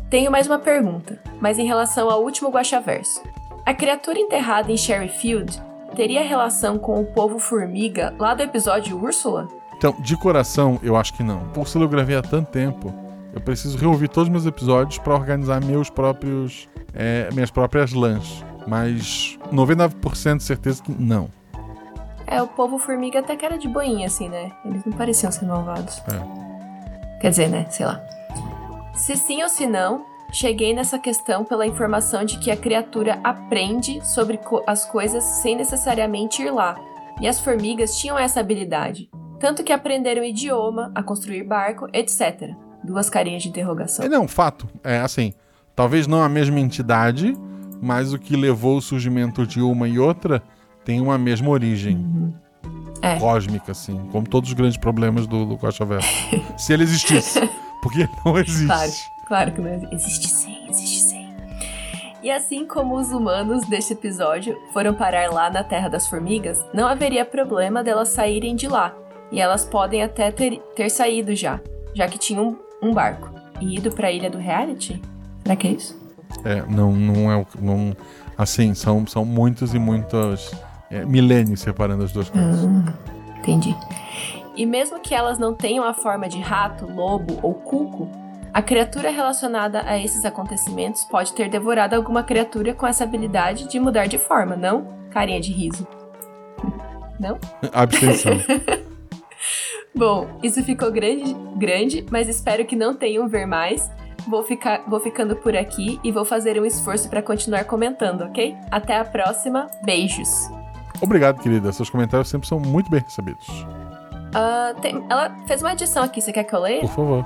S4: Tenho mais uma pergunta, mas em relação ao último Guaxaverso. A criatura enterrada em Sherryfield teria relação com o povo formiga lá do episódio Úrsula?
S1: Então, de coração, eu acho que não. Por se eu gravei há tanto tempo, eu preciso reouvir todos os meus episódios pra organizar meus próprios, é, minhas próprias lãs. Mas 99% de certeza que não.
S4: É, o povo formiga até que era de boinha, assim, né? Eles não pareciam ser malvados.
S1: É.
S4: Quer dizer, né? Sei lá. Se sim ou se não, cheguei nessa questão pela informação de que a criatura aprende sobre co- as coisas sem necessariamente ir lá. E as formigas tinham essa habilidade. Tanto que aprenderam idioma, a construir barco, etc. Duas carinhas de interrogação.
S1: É, não, fato. É assim, talvez não a mesma entidade, mas o que levou o surgimento de uma e outra tem uma mesma origem.
S4: É.
S1: Cósmica, assim, como todos os grandes problemas do, do Costa Verso. [LAUGHS] Se ele existisse. Porque ele não existe.
S4: Claro, claro que não existe. Existe sim, existe sim. E assim como os humanos desse episódio foram parar lá na Terra das Formigas, não haveria problema delas saírem de lá. E elas podem até ter, ter saído já, já que tinham um, um barco. E ido pra Ilha do Reality? Será que é isso?
S1: É, não, não é o. Não, assim, são, são muitos e muitos é, milênios separando as duas coisas.
S4: Entendi. E mesmo que elas não tenham a forma de rato, lobo ou cuco, a criatura relacionada a esses acontecimentos pode ter devorado alguma criatura com essa habilidade de mudar de forma, não? Carinha de riso. [LAUGHS] Não?
S1: Abstenção. [LAUGHS]
S4: Bom, isso ficou grande, grande, mas espero que não tenham ver mais. Vou, ficar, vou ficando por aqui e vou fazer um esforço para continuar comentando, ok? Até a próxima. Beijos.
S1: Obrigado, querida. Seus comentários sempre são muito bem recebidos.
S4: Ah, tem- ela fez uma edição aqui, você quer que eu leia?
S1: Por favor.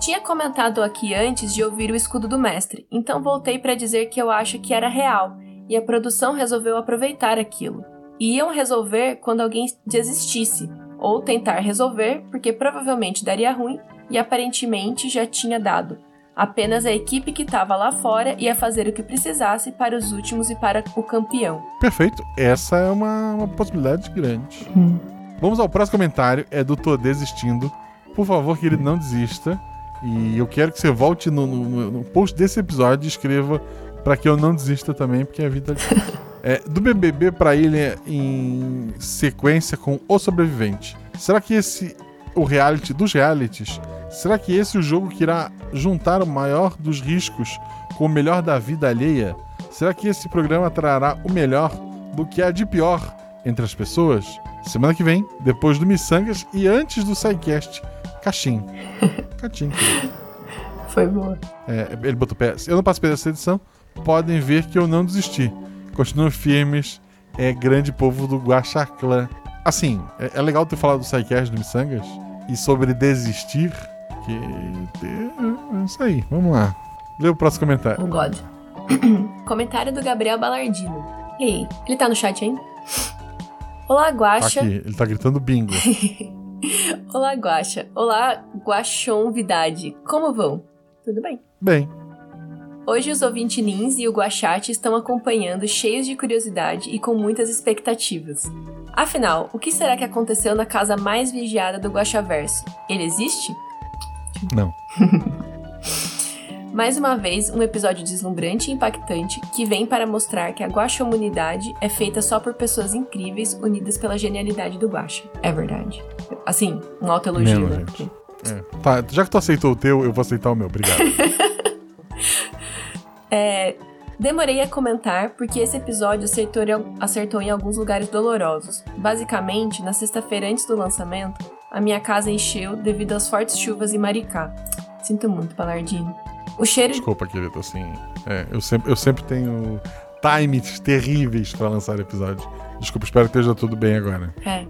S4: Tinha comentado aqui antes de ouvir o escudo do mestre, então voltei para dizer que eu acho que era real e a produção resolveu aproveitar aquilo. E iam resolver quando alguém desistisse, ou tentar resolver porque provavelmente daria ruim e aparentemente já tinha dado. Apenas a equipe que estava lá fora ia fazer o que precisasse para os últimos e para o campeão.
S1: Perfeito. Essa é uma, uma possibilidade grande. Vamos ao próximo comentário. É do Tô Desistindo. Por favor, querido, não desista. E eu quero que você volte no, no- no post desse episódio e escreva pra que eu não desista também, porque a vida. [LAUGHS] É, do BBB pra ilha em sequência com O Sobrevivente. Será que esse. O reality dos realities. Será que esse é o jogo que irá juntar o maior dos riscos com o melhor da vida alheia? Será que esse programa trará o melhor do que há de pior entre as pessoas? Semana que vem, depois do Missangas e antes do SciCast, Caixim. [LAUGHS] Caixim. querido.
S4: Foi boa.
S1: É, ele botou pé. Eu não participei dessa edição. Podem ver que eu não desisti. Continuo firmes. É grande povo do Guaxaclã. Assim, é, é legal ter falado do SciCast do Missangas e sobre desistir. Que. É isso aí, vamos lá. Lê o próximo comentário.
S4: Oh God. [CLEARS THROAT] Comentário do Gabriel Balardino. E aí, ele tá no chat ainda? Olá,
S1: Tá
S4: Guaxa.
S1: aqui, ele tá gritando bingo. [LAUGHS]
S4: Olá, Guaxa. Olá, Guaxonvidade. Como vão? Tudo bem?
S1: Bem,
S4: Hoje os ouvintinins e o Guachate estão acompanhando cheios de curiosidade e com muitas expectativas. Afinal, o que será que aconteceu na casa mais vigiada do Guaxaverso? Ele existe?
S1: Não. [LAUGHS]
S4: Mais uma vez, um episódio deslumbrante e impactante que vem para mostrar que a Guaxamunidade é feita só por pessoas incríveis unidas pela genialidade do Guaxa. É verdade. Assim, um alto elogio,
S1: Menos,
S4: né?
S1: gente. É. Tá, já que tu aceitou o teu, eu vou aceitar o meu. Obrigado. [LAUGHS]
S4: É, demorei a comentar porque esse episódio acertou, acertou em alguns lugares dolorosos. Basicamente, na sexta-feira antes do lançamento, a minha casa encheu devido às fortes chuvas em Maricá. Sinto muito, Palardino. O cheiro
S1: Desculpa, querido, assim. é, eu, sempre, eu sempre tenho times terríveis pra lançar episódio. Desculpa, espero que esteja tudo bem agora.
S4: É.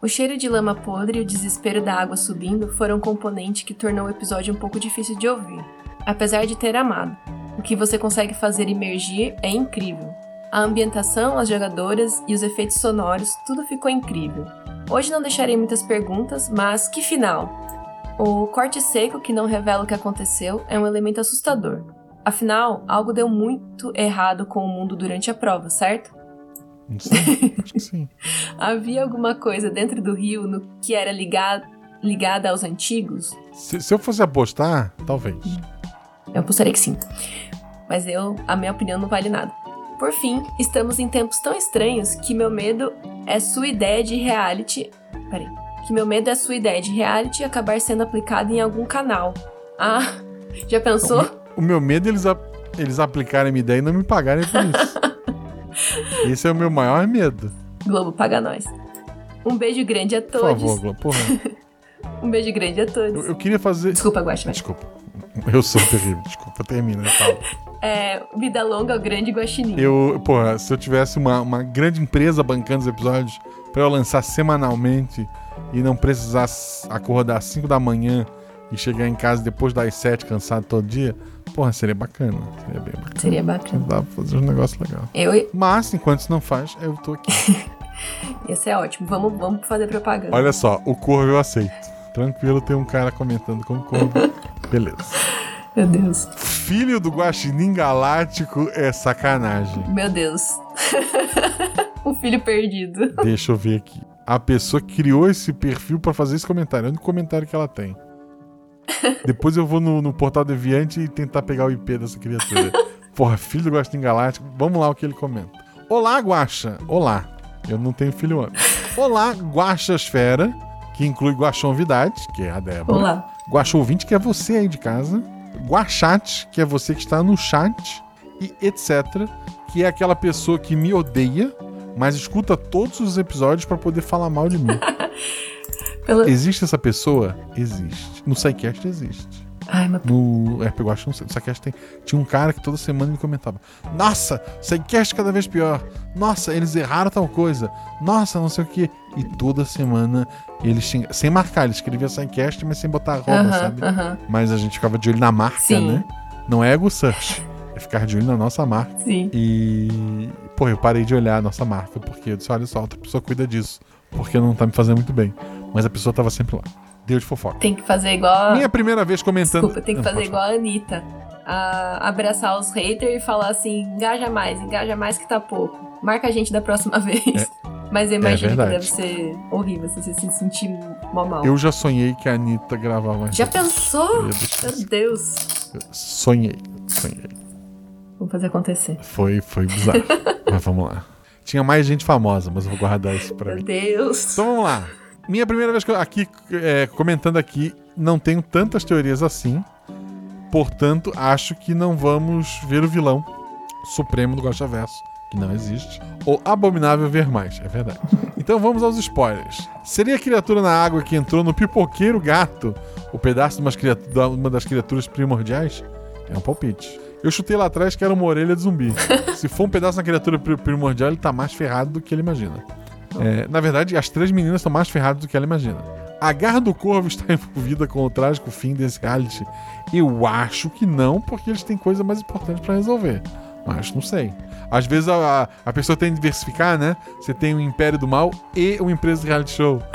S4: O cheiro de lama podre e o desespero da água subindo foram um componente que tornou o episódio um pouco difícil de ouvir. Apesar de ter amado, o que você consegue fazer emergir é incrível. A ambientação, as jogadoras e os efeitos sonoros, tudo ficou incrível. Hoje não deixarei muitas perguntas, mas que final! O corte seco, que não revela o que aconteceu, é um elemento assustador. Afinal, algo deu muito errado com o mundo durante a prova, certo?
S1: Não sei, acho que sim. [LAUGHS]
S4: Havia alguma coisa dentro do rio no que era ligado, ligada aos antigos?
S1: Se, se eu fosse apostar, talvez.
S4: Eu apostaria que sim. Mas eu, a minha opinião não vale nada. Por fim, estamos em tempos tão estranhos que meu medo é sua ideia de reality. Peraí. Que meu medo é sua ideia de reality acabar sendo aplicada em algum canal. Ah, [LAUGHS] já pensou?
S1: O meu medo é eles, a- eles aplicarem minha ideia e não me pagarem por isso. [LAUGHS] Esse é o meu maior medo.
S4: Globo, paga nós. Um beijo grande a
S1: Por
S4: todos.
S1: favor, Globo. Porra, [LAUGHS]
S4: Um beijo grande a todos.
S1: eu, eu queria fazer.
S4: Desculpa, Guaxa. vai.
S1: Desculpa. Eu sou terrível. Desculpa, termina, eu falo.
S4: É, vida longa ao grande guaxinim.
S1: Eu, porra, se eu tivesse uma, uma grande empresa bancando os episódios pra eu lançar semanalmente e não precisasse acordar às 5 da manhã e chegar em casa depois das 7 cansado todo dia, porra, seria bacana. Seria bem bacana.
S4: Seria bacana.
S1: Dá pra fazer um negócio legal.
S4: Eu,
S1: Mas, enquanto isso não faz, eu tô aqui. [LAUGHS]
S4: esse é ótimo. Vamos, vamos fazer propaganda.
S1: Olha só, o corvo eu aceito. Tranquilo, tem um cara comentando com o corvo. [LAUGHS] Beleza.
S4: Meu Deus.
S1: Filho do Guaxinim Galáctico é sacanagem.
S4: Meu Deus. [LAUGHS] um filho perdido.
S1: Deixa eu ver aqui. A pessoa criou esse perfil pra fazer esse comentário. É o único comentário que ela tem. [LAUGHS] Depois eu vou no, no portal Deviante e tentar pegar o IP dessa criatura. [LAUGHS] Porra, filho do Guaxinim Galáctico. Vamos lá o que ele comenta. Olá, Guaxa. Olá. Eu não tenho filho homem. Olá, Guaxasfera, que inclui Guaxonvidade, que é a Débora.
S4: Olá.
S1: Guaxa ouvinte, que é você aí de casa. Guaxate, que é você que está no chat. E etc. Que é aquela pessoa que me odeia, mas escuta todos os episódios pra poder falar mal de mim. [LAUGHS]
S4: Pelo...
S1: Existe essa pessoa? Existe. No SciCast existe.
S4: Ai, mas
S1: No RP Guacha, não sei. No SciCast tem. Tinha um cara que toda semana me comentava: Nossa, SciCast cada vez pior. Nossa, eles erraram tal coisa. Nossa, não sei o que. E toda semana ele xinga. Sem marcar, ele escrevia SciCast, mas sem botar arroba,
S4: Aham,
S1: sabe?
S4: aham.
S1: Mas a gente ficava de olho na marca,
S4: Sim.
S1: né? Não é ego search. É ficar de olho na nossa marca.
S4: Sim.
S1: E. Pô, eu parei de olhar a nossa marca, porque eu disse: olha só, outra pessoa cuida disso. Porque não tá me fazendo muito bem. Mas a pessoa tava sempre lá. Deu de fofoca.
S4: Tem que fazer igual.
S1: Minha primeira vez comentando.
S4: Desculpa, tem que
S1: Não,
S4: fazer igual a Anitta. A- abraçar os haters e falar assim: engaja mais, engaja mais que tá pouco. Marca a gente da próxima [LAUGHS] vez. Mas eu imagino que
S1: verdade.
S4: deve ser horrível você se sentir mó mal.
S1: Eu já sonhei que a Anitta gravava.
S4: Já pensou?
S1: Meu Deus.
S4: Meu Deus.
S1: Eu Sonhei, sonhei.
S4: Vamos fazer acontecer.
S1: Foi, foi bizarro. [LAUGHS] mas vamos lá. Tinha mais gente famosa, mas eu vou guardar isso pra
S4: Meu
S1: mim.
S4: Deus.
S1: Então vamos lá. Minha primeira vez que eu- aqui, é, comentando aqui, não tenho tantas teorias assim. Portanto, acho que não vamos ver o vilão supremo do Gosta Verso, que não existe. Ou Abominável Ver Mais, é verdade. [LAUGHS] Então vamos aos spoilers. Seria a criatura na água que entrou no pipoqueiro gato o pedaço de uma das criaturas primordiais? É um palpite. Eu chutei lá atrás que era uma orelha de zumbi. [LAUGHS] Se for um pedaço da criatura pri- primordial, ele tá mais ferrado do que ele imagina. É, na verdade, as três meninas estão mais ferradas do que ela imagina. A garra do corvo está [LAUGHS] envolvida com o trágico fim desse reality? Eu acho que não, porque eles têm coisa mais importante pra resolver. Mas não sei. Às vezes a, a- a pessoa tem que diversificar, né? Você tem o Império do Mal e uma empresa de reality show. [LAUGHS]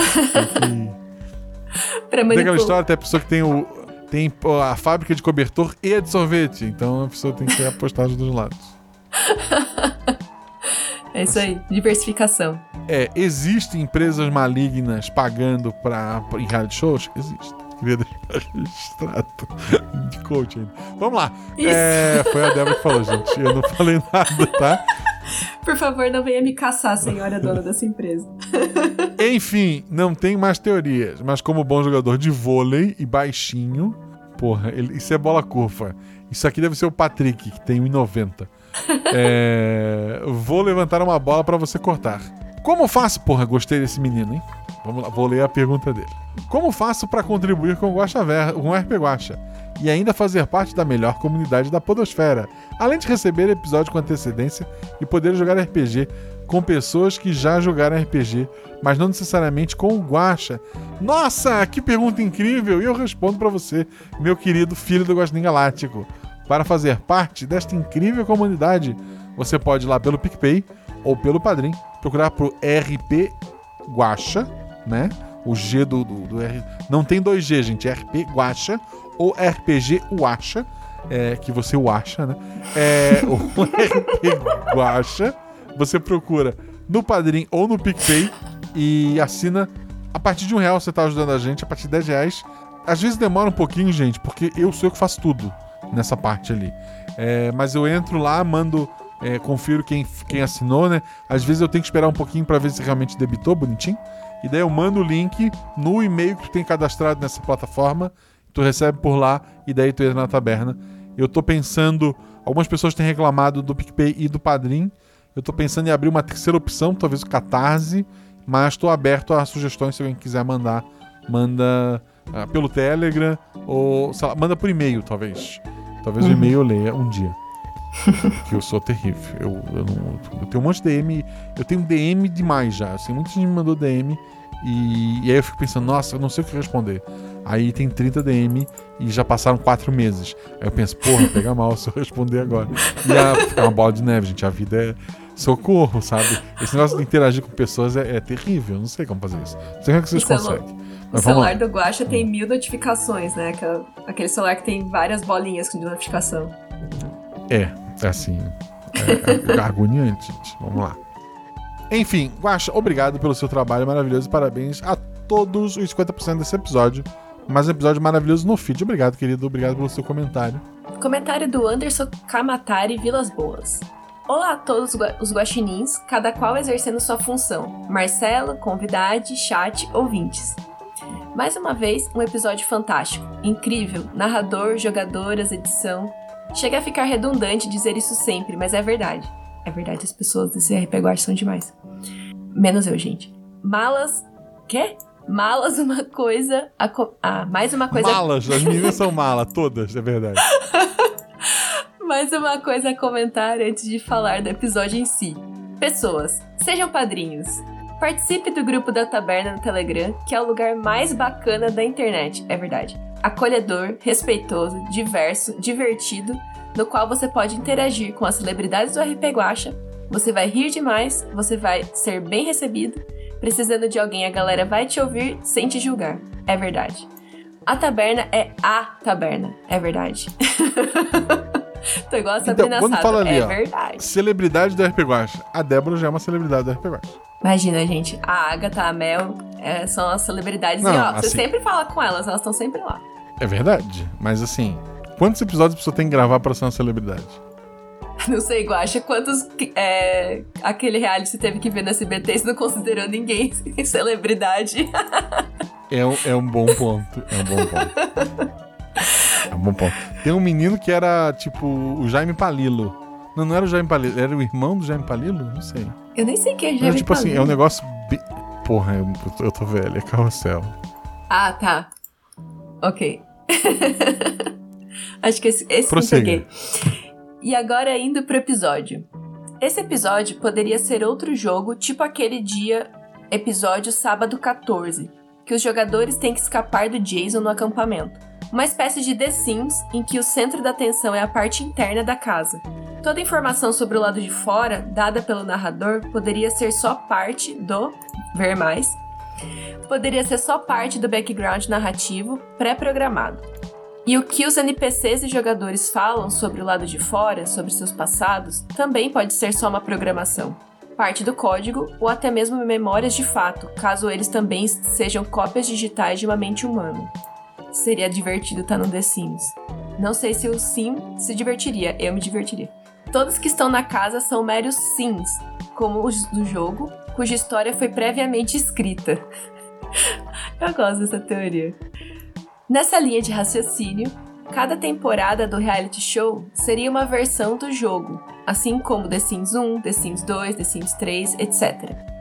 S4: Pra
S1: tem aquela história, tem a pessoa que tem o. Tem a fábrica de cobertor e a de sorvete. Então a pessoa tem que [LAUGHS] apostar dos dois lados.
S4: É isso aí. Diversificação.
S1: É, existem empresas malignas pagando pra, pra, em reality shows? Existe. Queria deixar [LAUGHS] registrado de coach ainda. Vamos lá. É, foi a Débora que falou, gente. Eu não falei nada, tá?
S4: Por favor, não venha me caçar, senhora dona dessa empresa. [LAUGHS]
S1: Enfim, não tem mais teorias. Mas como bom jogador de vôlei e baixinho, porra, ele- isso é bola curva. Isso aqui deve ser o Patrick, que tem 1,90. [LAUGHS] É, vou levantar uma bola pra você cortar. Como faço? Porra, gostei desse menino, hein? Vamos lá, vou ler a pergunta dele. Como faço pra contribuir com o Guaxa Ver, com o RP Guaxa e ainda fazer parte da melhor comunidade da podosfera, além de receber episódio com antecedência e poder jogar RPG com pessoas que já jogaram RPG, mas não necessariamente com o Guaxa? Nossa, que pergunta incrível! E eu respondo pra você, meu querido filho do Guaxinim Galáctico. Para fazer parte desta incrível comunidade, você pode ir lá pelo PicPay ou pelo Padrim, procurar por RP Guacha, né? O G do, do, do R. Não tem dois G, gente. RP Guacha ou RPG Guacha. é, que você o acha, né? É o [LAUGHS] RP Guacha. Você procura no Padrim ou no PicPay e assina. A partir de um real você tá ajudando a gente, a partir de 10 reais. Às vezes demora um pouquinho, gente, porque eu sou eu que faço tudo nessa parte ali. É, mas eu entro lá, mando, é, confiro quem, quem assinou, né? Às vezes eu tenho que esperar um pouquinho para ver se realmente debitou, bonitinho. E daí eu mando o link no e-mail que tu tem cadastrado nessa plataforma. Tu recebe por lá e daí tu entra na taberna. Eu tô pensando. Algumas pessoas têm reclamado do PicPay e do Padrim. Eu tô pensando em abrir uma terceira opção, talvez o Catarse. Mas tô aberto a sugestões se alguém quiser mandar. Manda ah, pelo Telegram ou lá, manda por e-mail, talvez. Talvez o e-mail eu leia um dia. [LAUGHS] que eu sou terrível. Eu, eu, não- eu tenho um monte de DM. Eu tenho DM demais já. Assim, muita gente me mandou DM. E, e aí eu fico pensando, nossa, eu não sei o que responder. Aí tem 30 DM e já passaram 4 meses. Aí eu penso, porra, pega mal se eu responder agora. E a, fica uma bola de neve, gente. A vida é socorro, sabe? Esse negócio de interagir com pessoas é, é terrível. Eu não sei como fazer isso. Não sei como é que vocês
S4: O celu-
S1: conseguem.
S4: O
S1: Mas
S4: celular do Guacha tem mil notificações, né? Aquela- Aquele celular que tem várias bolinhas de notificação.
S1: É, é assim. É, é [LAUGHS] agoniante, gente. Vamos lá. Enfim, Guaxa, obrigado pelo seu trabalho maravilhoso e parabéns a todos os 50% desse episódio. Mais um episódio maravilhoso no feed. Obrigado, querido. Obrigado pelo seu comentário.
S4: Comentário do Anderson Kamatari Vilas Boas. Olá a todos os guaxinins, cada qual exercendo sua função. Marcelo, convidade, chat, ouvintes. Mais uma vez, um episódio fantástico, incrível, narrador, jogadoras, edição. Chega a ficar redundante dizer isso sempre, mas é verdade. É verdade, as pessoas desse RP Guax são demais. Menos eu, gente. Malas... Quê? Malas uma coisa... a co- Ah, mais uma coisa...
S1: Malas, as meninas são malas, todas, é verdade. [LAUGHS]
S4: Mais uma coisa a comentar antes de falar do episódio em si. Pessoas, sejam padrinhos. Participe do grupo da Taberna no Telegram, que é o lugar mais bacana da internet, é verdade. Acolhedor, respeitoso, diverso, divertido, no qual você pode interagir com as celebridades do RP Guacha. Você vai rir demais, você vai ser bem recebido. Precisando de alguém, a galera vai te ouvir sem te julgar. É verdade. A taberna é a taberna, é verdade. [LAUGHS] [LAUGHS] Tô igual a
S1: Então,
S4: Sabrina
S1: quando
S4: Sato,
S1: fala ali,
S4: é
S1: ó,
S4: verdade.
S1: celebridade do RP Guacha. A Débora já é uma celebridade do RP Guacha.
S4: Imagina, gente, a Agatha, a Mel, é, são as celebridades.
S1: Não,
S4: e ó, você
S1: assim-
S4: sempre fala com elas, elas estão sempre lá.
S1: É verdade. Mas assim, quantos episódios a pessoa tem que gravar pra ser uma celebridade? [LAUGHS]
S4: Não sei, Guaxa, quantos é, aquele reality você teve que ver no SBT você não considerou ninguém [LAUGHS] celebridade?
S1: É um, é um bom ponto. É um bom ponto. É um bom ponto. Tem um menino que era tipo o Jaime Palilo. Não, não era o Jaime Palilo, era o irmão do Jaime Palilo? Não sei.
S4: Eu nem sei quem é Jaime
S1: tipo assim, é um
S4: Palilo.
S1: negócio. Porra, eu, eu tô velho, é carrossel.
S4: Ah, tá. Ok. [LAUGHS] Acho que esse, esse
S1: Prossiga.
S4: peguei. E agora indo pro episódio. Esse episódio poderia ser outro jogo, tipo aquele dia, episódio sábado 14, que os jogadores têm que escapar do Jason no acampamento. Uma espécie de The Sims em que o centro da atenção é a parte interna da casa. Toda informação sobre o lado de fora, dada pelo narrador, poderia ser só parte do ver mais, poderia ser só parte do background narrativo pré-programado. E o que os NPCs e jogadores falam sobre o lado de fora, sobre seus passados, também pode ser só uma programação. Parte do código ou até mesmo memórias de fato, caso eles também sejam cópias digitais de uma mente humana. Seria divertido estar no The Sims. Não sei se o Sim se divertiria, eu me divertiria. Todos que estão na casa são meros Sims, como os do jogo, cuja história foi previamente escrita. [LAUGHS] Eu gosto dessa teoria. Nessa linha de raciocínio, cada temporada do reality show seria uma versão do jogo, assim como The Sims 1, The Sims 2, The Sims 3, etc.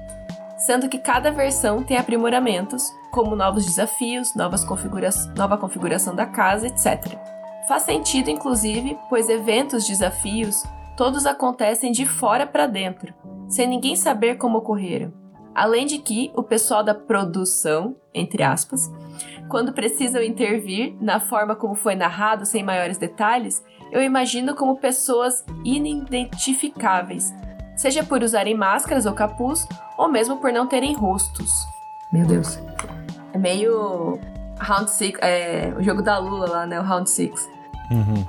S4: Sendo que cada versão tem aprimoramentos, como novos desafios, novas configura nova configuração da casa, etc. Faz sentido, inclusive, pois eventos, desafios, todos acontecem de fora para dentro, sem ninguém saber como ocorreram. Além de que o pessoal da produção, entre aspas, quando precisam intervir na forma como foi narrado sem maiores detalhes, eu imagino como pessoas inidentificáveis, seja por usarem máscaras ou capuz, ou mesmo por não terem rostos. Meu Deus. É meio Round 6, é, o jogo da Lula lá, né? O Round 6.
S1: Uhum.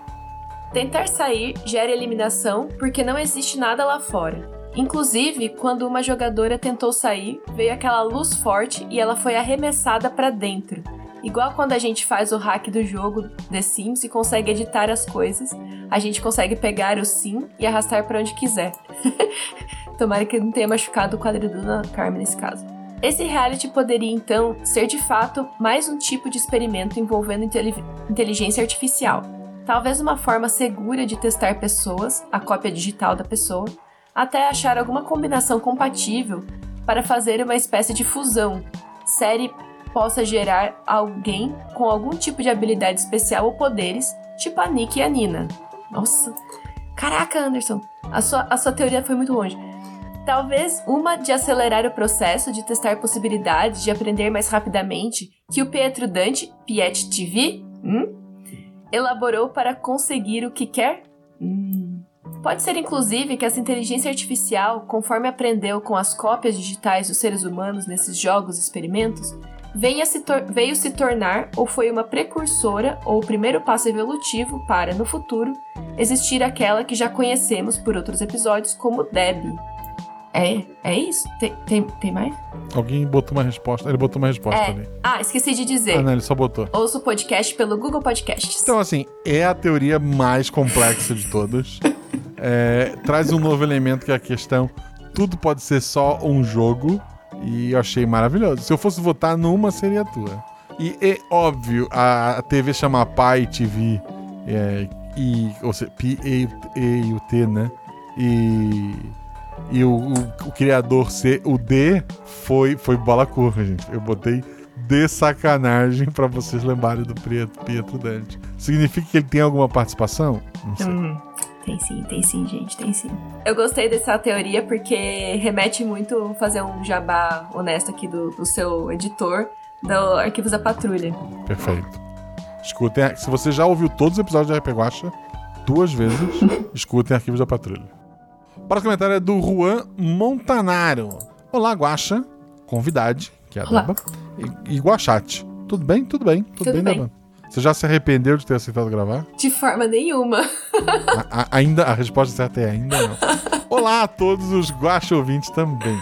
S4: Tentar sair gera eliminação porque não existe nada lá fora. Inclusive, quando uma jogadora tentou sair, veio aquela luz forte e ela foi arremessada para dentro. Igual quando a gente faz o hack do jogo The Sims e consegue editar as coisas, a gente consegue pegar o sim e arrastar para onde quiser. [LAUGHS] Tomara que não tenha machucado o quadro da Carmen nesse caso. Esse reality poderia então ser de fato mais um tipo de experimento envolvendo inteli- inteligência artificial. Talvez uma forma segura de testar pessoas, a cópia digital da pessoa, até achar alguma combinação compatível para fazer uma espécie de fusão. Série possa gerar alguém com algum tipo de habilidade especial ou poderes, tipo a Nick e a Nina. Nossa, caraca, Anderson, a sua, a sua teoria foi muito longe. Talvez uma de acelerar o processo de testar possibilidades de aprender mais rapidamente que o Pietro Dante, Piet TV, hum, elaborou para conseguir o que quer? Hum. Pode ser inclusive que essa inteligência artificial, conforme aprendeu com as cópias digitais dos seres humanos nesses jogos e experimentos, se veio se tornar ou foi uma precursora ou o primeiro passo evolutivo para, no futuro, existir aquela que já conhecemos por outros episódios como Debbie. É, é isso? Tem, tem, tem mais?
S1: Alguém botou uma resposta. Ele botou uma resposta
S4: É.
S1: ali.
S4: Ah, esqueci de dizer.
S1: Ah, não, ele só botou.
S4: Ouça o podcast pelo Google Podcasts.
S1: Então, assim, é a teoria mais complexa de todas. É, traz um novo elemento que é a questão: tudo pode ser só um jogo. E eu achei maravilhoso. Se eu fosse votar numa, seria a tua. E é óbvio, a, TV chama Pai TV. É, e, ou seja, P-E-U-T, né? E. E o, o, o criador ser o D foi, foi bola curva, gente. Eu botei de sacanagem pra vocês lembrarem do Pietro, Pietro Dante. Significa que ele tem alguma participação? Não sei.
S4: Hum, tem sim, tem sim, gente, tem sim. Eu gostei dessa teoria porque remete muito fazer um jabá honesto aqui do, do seu editor do Arquivos da Patrulha.
S1: Perfeito. Escutem, se você já ouviu todos os episódios de RP Guacha duas vezes, [LAUGHS] escutem Arquivos da Patrulha. O próximo comentário é do Juan Montanaro. Olá, Guacha, convidade, que é a
S4: Olá.
S1: Deba, e, e Guachate. Tudo bem? Tudo bem. Tudo,
S4: Tudo
S1: bem,
S4: bem.
S1: Deba? Você já se arrependeu de ter aceitado gravar?
S4: De forma nenhuma.
S1: A- a- ainda, a resposta certa é ainda não. Olá a todos os Guacha ouvintes também.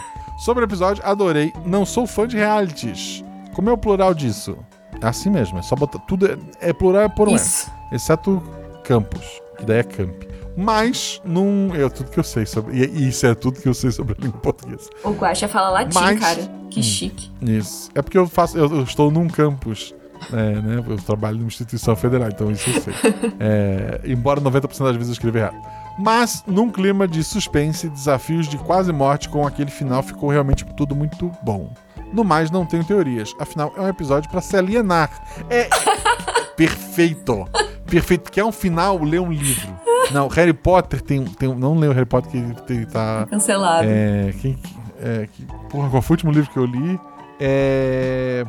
S1: Sobre o episódio, adorei. Não sou fã de realities. Como é o plural disso? É assim mesmo, é só botar. Tudo é, é plural é por um S.
S4: Isso.
S1: Exceto campus, que daí é camp. Mas, não. É tudo que eu sei sobre. E isso é tudo que eu sei sobre a língua portuguesa.
S4: O Guaxa fala latim,
S1: Mas-
S4: cara. Que
S1: Hum.
S4: chique.
S1: Isso. É porque eu faço. Eu, eu estou num campus. É, né? Eu trabalho numa instituição federal, então isso eu sei. É, embora 90% das vezes eu escreva errado. Mas, num clima de suspense e desafios de quase morte, com aquele final ficou realmente tudo muito bom. No mais, não tenho teorias. Afinal, é um episódio pra se alienar. É [LAUGHS] perfeito. Perfeito. Quer um final? Lê um livro. Não, Harry Potter tem, tem Não lê o Harry Potter que ele tá.
S4: Cancelado.
S1: É, quem, é, que, porra, qual foi o último livro que eu li? É.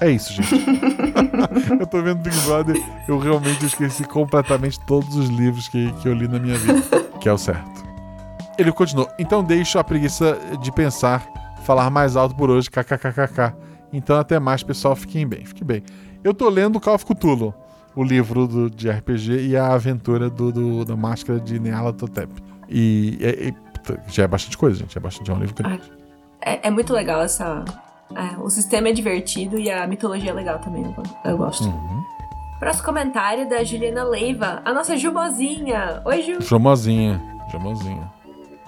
S1: É isso, gente. [LAUGHS] eu tô vendo Big Brother, eu realmente esqueci completamente todos os livros que, que eu li na minha vida, que é o certo. Ele continuou. Então deixo a preguiça de pensar, falar mais alto por hoje, kkkk. Então até mais, pessoal, fiquem bem, fiquem bem. Eu tô lendo Call of Cthulhu, o livro do, de RPG e a aventura do, do- da máscara de Nyarlathotep. E, é- é- puta, já é bastante coisa, gente, é bastante é um livro grande.
S4: É, é muito legal essa. É, o sistema é divertido e a mitologia é legal também. Eu, eu gosto.
S1: Uhum.
S4: Próximo comentário da Juliana Leiva, a nossa Jubozinha. Oi, Ju.
S1: Famosinha, famosinha.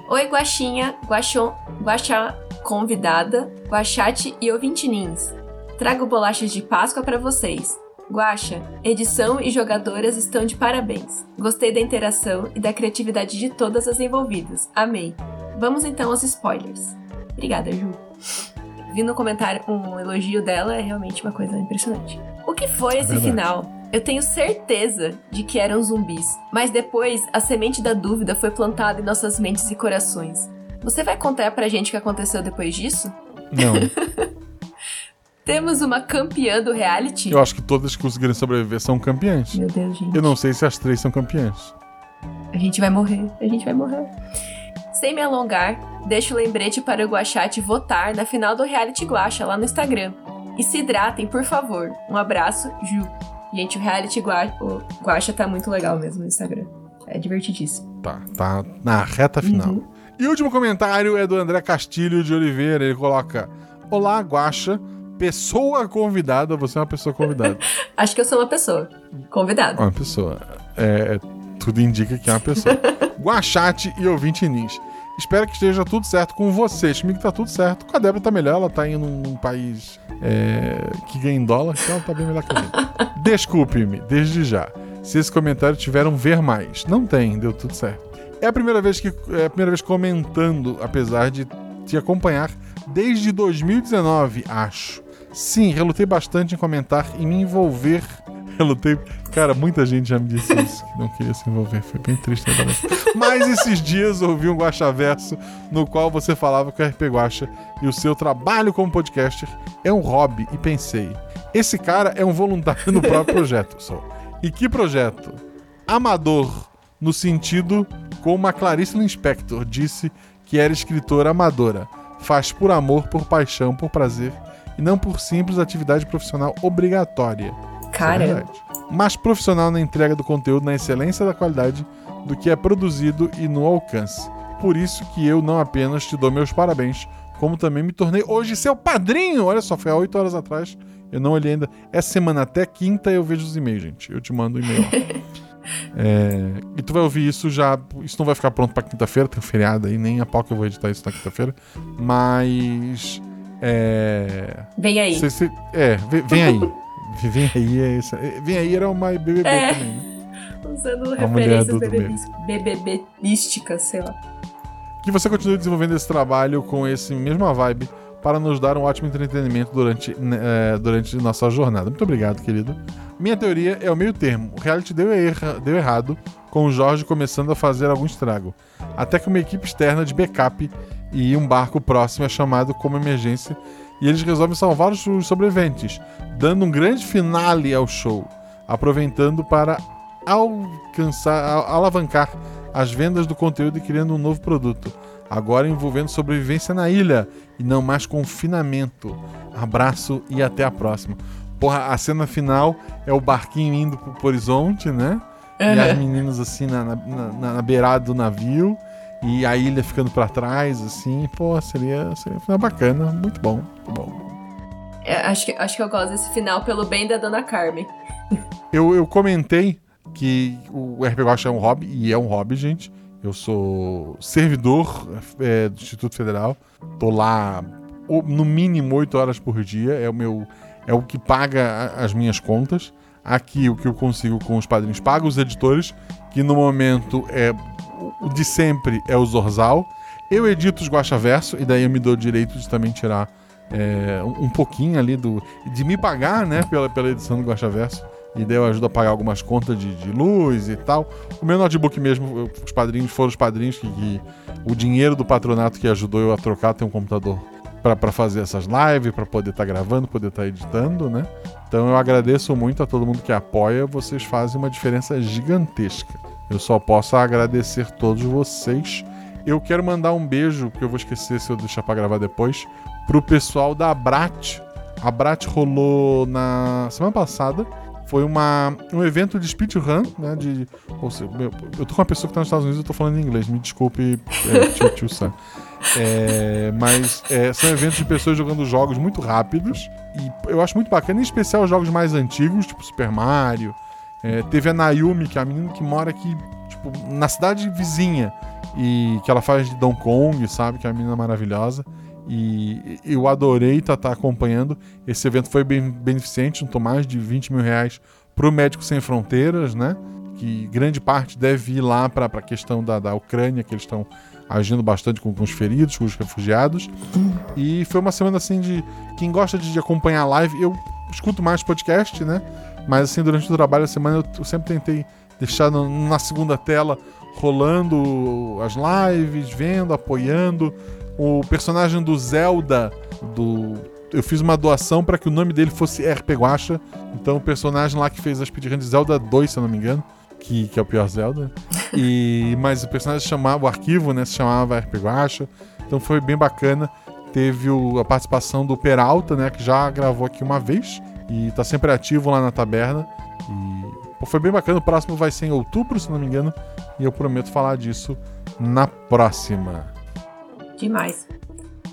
S4: Oi, Guaxinha, Guaxon, Guaxá convidada, Guaxate e ouvintinins. Trago bolachas de Páscoa pra vocês. Guaxa, edição e jogadoras estão de parabéns. Gostei da interação e da criatividade de todas as envolvidas. Amei. Vamos então aos spoilers. Obrigada, Ju. Vi no comentário um elogio dela, é realmente uma coisa impressionante. O que foi esse
S1: verdade.
S4: final? Eu tenho certeza de que eram zumbis, mas depois a semente da dúvida foi plantada em nossas mentes e corações. Você vai contar pra gente o que aconteceu depois disso?
S1: Não, [LAUGHS]
S4: Temos uma campeã do reality?
S1: eu acho que todas que conseguirem sobreviver são campeãs.
S4: Meu Deus, gente.
S1: Eu não sei se as três são campeãs.
S4: A gente vai morrer. A gente vai morrer. Sem me alongar, deixo o lembrete para o Guachate votar na final do Reality Guacha lá no Instagram. E se hidratem, por favor. Um abraço, Ju. Gente, o reality gua o Guacha tá muito legal mesmo no Instagram. É divertidíssimo.
S1: Tá, tá na reta final.
S4: Uhum.
S1: E o último comentário é do André Castilho de Oliveira. Ele coloca: Olá, Guaxa. Pessoa convidada, você é uma pessoa convidada. [LAUGHS]
S4: Acho que eu sou uma pessoa convidada.
S1: Uma pessoa. É, tudo indica que é uma pessoa. [LAUGHS] Guachate e ouvinte Nins. Espero que esteja tudo certo com vocês. Comigo tá tudo certo. Com a Débora tá melhor, ela tá indo num país é, que ganha em dólar, então ela tá bem melhor que a. [LAUGHS] Desculpe-me, desde já. Se esse comentário tiver um ver mais. Não tem, deu tudo certo. É a primeira vez que é a primeira vez comentando, apesar de te acompanhar desde 2019, acho. Sim, relutei bastante em comentar e me envolver. [LAUGHS] Relutei. Cara, muita gente já me disse isso, que não queria se envolver. Foi bem triste agora. Mas esses dias ouvi um Guaxaverso no qual você falava que o RP Guaxa e o seu trabalho como podcaster é um hobby e pensei, esse cara é um voluntário no próprio projeto, só. E que projeto? Amador, no sentido como a Clarice Lispector disse que era escritora amadora. Faz por amor, por paixão, por prazer e não por simples atividade profissional obrigatória. Isso é Mas profissional na entrega do conteúdo, na excelência da qualidade do que é produzido e no alcance. Por isso que eu não apenas te dou meus parabéns, como também me tornei hoje seu padrinho. Olha só, foi há oito horas atrás. Eu não olhei ainda. Essa semana até quinta eu vejo os e-mails, gente. Eu te mando o e-mail. lá. [LAUGHS] É, e tu vai ouvir isso já. Isso não vai ficar pronto pra quinta-feira, tem um feriado aí, nem a pau que eu vou editar isso na quinta-feira. Mas. É.
S4: vem aí.
S1: cê- cê- é, vem, vem aí. Vem aí, é isso. Vem aí era uma BBB
S4: É.
S1: também, né?
S4: Usando
S1: A
S4: referências
S1: do- do
S4: BBB BBBísticas, sei lá.
S1: Que você continue desenvolvendo esse trabalho com esse mesma vibe para nos dar um ótimo entretenimento durante, né, é, durante nossa jornada. Muito obrigado, querido. Minha teoria é o meio termo. O reality deu, erra- deu errado, com o Jorge começando a fazer algum estrago. Até que uma equipe externa de backup e um barco próximo é chamado como emergência e eles resolvem salvar os sobreviventes, dando um grande finale ao show, aproveitando para alcançar, alavancar as vendas do conteúdo e criando um novo produto. Agora envolvendo sobrevivência na ilha e não mais confinamento. Abraço e até a próxima. Porra, a cena final é o barquinho indo pro, horizonte, né? E as meninas assim na, na, na- na beirada do navio e a ilha ficando pra trás, assim. Pô, seria, seria um final bacana. Muito bom, muito bom.
S4: É, acho, que, acho que eu gosto desse final pelo bem da Dona Carmen.
S1: Eu, eu comentei que o RP Guacha é um hobby, e é um hobby, gente. Eu sou servidor é, do Instituto Federal. Tô lá no mínimo 8 horas por dia. É o meu. É o que paga as minhas contas. Aqui o que eu consigo com os padrinhos paga os editores, que no momento é o de sempre é o Zorzal. Eu edito os Guacha Verso, e daí eu me dou o direito de também tirar é, um um pouquinho ali do. de me pagar, né, pela, pela edição do Guacha Verso. E daí eu ajudo a pagar algumas contas de, de luz e tal. O meu notebook mesmo, os padrinhos foram os padrinhos que, que o dinheiro do patronato que ajudou eu a trocar tem um computador para fazer essas lives, para poder estar gravando, poder estar editando, né? Então eu agradeço muito a todo mundo que apoia, vocês fazem uma diferença gigantesca. Eu só posso agradecer todos vocês. Eu quero mandar um beijo, que eu vou esquecer se eu deixar para gravar depois, pro pessoal da Abrat. A Abrat rolou na semana passada. Foi uma, um evento de speedrun, né? De, ou seja, eu tô com uma pessoa que tá nos Estados Unidos e eu tô falando em inglês. Me desculpe, é, tio, tio Sam. É, mas é, são eventos de pessoas jogando jogos muito rápidos. E eu acho muito bacana, em especial os jogos mais antigos, tipo Super Mario. É, teve a Nayumi, que é a menina que mora aqui, tipo, na cidade vizinha. E que ela faz de Donkey Kong, sabe? Que é uma menina maravilhosa. E eu adorei estar acompanhando. Esse evento foi bem beneficente, juntou mais de 20 mil reais pro Médicos Sem Fronteiras, né? Que grande parte deve ir lá para a questão da, da Ucrânia, que eles estão agindo bastante com, com os feridos, com os refugiados. E foi uma semana assim de. Quem gosta de, de acompanhar a live, eu escuto mais podcast, né? Mas assim, durante o trabalho da semana eu, sempre tentei deixar na segunda tela rolando as lives, vendo, apoiando. O personagem do Zelda, do. Eu fiz uma doação para que o nome dele fosse RP Guacha. Então o personagem lá que fez a speedrun de Zelda 2, se eu não me engano. Que, que é o pior Zelda. E, [LAUGHS] mas o personagem chamava, o arquivo, né? Se chamava RP Guacha. Então foi bem bacana. Teve o- a participação do Peralta, né? Que já gravou aqui uma vez. E tá sempre ativo lá na taberna. E pô, foi bem bacana. O próximo vai ser em outubro, se não me engano. E eu prometo falar disso na próxima.
S4: Demais.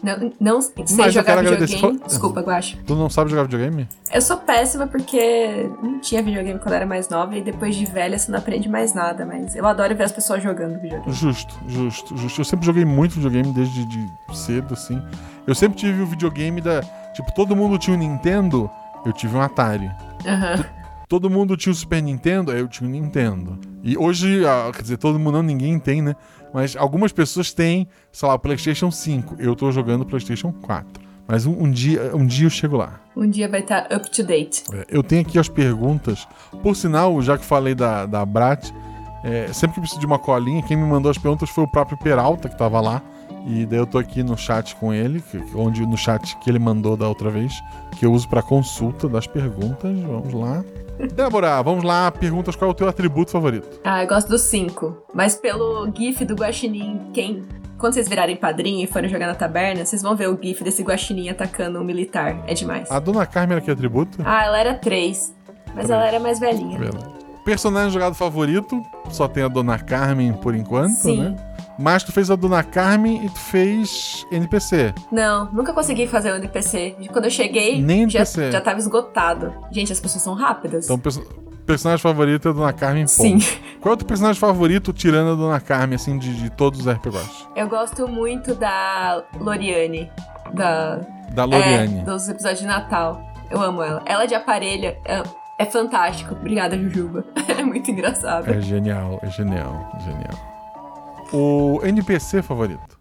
S4: Não, não sei
S1: Mas eu
S4: jogar
S1: agradecer-
S4: videogame.
S1: Fala-
S4: Desculpa, Guacha.
S1: Tu não sabe jogar videogame?
S4: Eu sou péssima porque não tinha videogame quando eu era mais nova e depois de velha você não aprende mais nada, mas eu adoro ver as pessoas jogando videogame.
S1: Justo, justo, justo. Eu sempre joguei muito videogame desde de cedo, assim. Eu sempre tive o videogame da. Tipo, todo mundo tinha um Nintendo, eu tive um Atari.
S4: Aham.
S1: Todo mundo tinha o Super Nintendo, aí eu tinha um Nintendo. E hoje, quer dizer, todo mundo não, ninguém tem, né? Mas algumas pessoas têm, sei lá, o PlayStation 5. Eu tô jogando o PlayStation 4. Mas um, um dia, um dia eu chego lá.
S4: Um dia vai estar up to date.
S1: É, Eu tenho aqui as perguntas. Por sinal, já que falei da, da Brat, é, sempre que preciso de uma colinha, quem me mandou as perguntas foi o próprio Peralta, que tava lá. E daí eu tô aqui no chat com ele, que- onde no chat que ele mandou da outra vez, que eu uso pra consulta das perguntas. Vamos lá. [LAUGHS] Débora, vamos lá. Perguntas qual é o teu atributo favorito?
S4: Ah, eu gosto dos cinco. Mas pelo GIF do Guaxinim, quem. Quando vocês virarem padrinho e forem jogar na taberna, vocês vão ver o GIF desse Guaxinim atacando um militar. É demais.
S1: A Dona Carmen era que atributo?
S4: Ah, ela era três. Mas ela era mais velhinha.
S1: Beleza. Personagem jogado favorito? Só tem a Dona Carmen por enquanto,
S4: Sim.
S1: né? Mas tu fez a Dona Carmen e tu fez NPC.
S4: Não, nunca consegui fazer o NPC. Quando eu cheguei,
S1: Nem
S4: já,
S1: NPC.
S4: já tava esgotado. Gente, as pessoas são rápidas.
S1: Então, perso- personagem favorito é a Dona Carmen,
S4: Sim.
S1: ponto. Qual é o teu personagem favorito tirando a Dona Carmen, assim, de, de todos os RPGs?
S4: Eu gosto muito da Loriane. Da.
S1: Da Loriane.
S4: É, dos episódios de Natal. Eu amo ela. Ela de aparelho é, é fantástico. Obrigada, Jujuba. [LAUGHS] é muito engraçado.
S1: É genial, é genial, genial. O NPC favorito?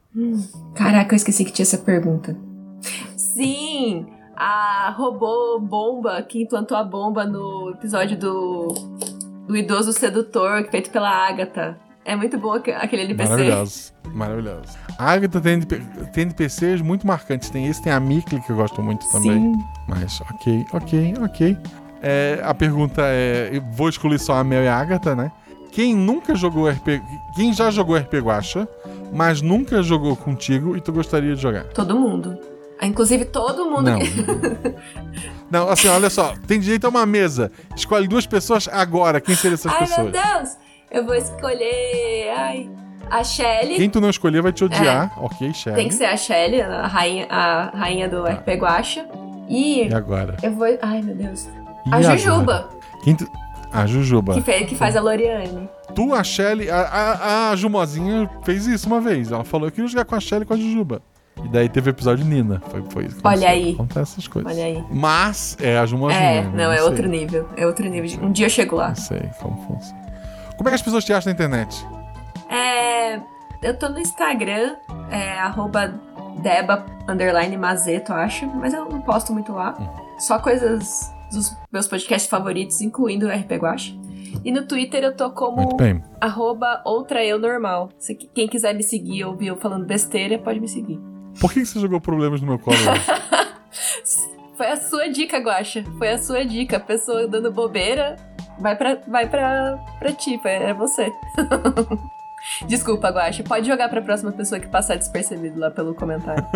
S4: Caraca, eu esqueci que tinha essa pergunta. Sim! A robô bomba que implantou a bomba no episódio do, do idoso sedutor, feito pela Agatha. É muito bom aque- aquele NPC.
S1: Maravilhoso, maravilhoso. A Agatha tem, NP tem NPCs muito marcantes. Tem esse, tem a Mikli, que eu gosto muito também.
S4: Sim.
S1: Mas, ok, ok, ok. É, a pergunta é: vou excluir só a Mel e a Agatha, né? Quem nunca jogou RP. Quem já jogou RP Guacha, mas nunca jogou contigo e tu gostaria de jogar?
S4: Todo mundo. Ah, Inclusive, todo mundo
S1: Não.
S4: que. [LAUGHS]
S1: Não, assim, olha só. Tem direito a uma mesa. Escolhe duas pessoas agora. Quem seriam essas
S4: Ai,
S1: pessoas?
S4: meu Deus! Eu vou escolher. Ai. A Shelly.
S1: Quem tu não escolher vai te odiar. Ok, Shelly.
S4: É. Tem que ser a Shelly, a rainha, a rainha do RP Guacha. E.
S1: E agora?
S4: Eu vou. Ai, meu Deus.
S1: E
S4: a
S1: agora?
S4: Jujuba,
S1: Quem tu... A Jujuba.
S4: que, fe- que faz a Loriane.
S1: Tu, a Shelly, a, a, a Jumozinha fez isso uma vez. Ela falou que queria jogar com a Shelly e com a Jujuba. E daí teve o episódio Nina. Foi, foi isso. que
S4: Olha aí.
S1: Acontece essas coisas.
S4: Olha aí.
S1: Mas é a Jumozinha.
S4: É,
S1: né?
S4: não, é
S1: sei.
S4: outro nível. É outro nível. Um dia eu chego lá.
S1: Não sei como funciona. Como é que as pessoas te acham na internet?
S4: É. Eu tô no Instagram, é arroba Deba underline Mazeto, acho, mas eu não posto muito lá.
S1: Uhum.
S4: Só coisas dos meus podcasts favoritos, incluindo o RP Guache. E no Twitter eu tô como arroba outra eu normal. Se quem quiser me seguir ou ouvir eu falando besteira, pode me seguir.
S1: Por que você jogou problemas no meu colo? [LAUGHS]
S4: Foi a sua dica, Guaxa. Foi a sua dica. A pessoa dando bobeira, vai pra, vai pra, pra ti, é você. [LAUGHS] Desculpa, Guaxa. Pode jogar pra próxima pessoa que passar despercebido lá pelo comentário. [LAUGHS]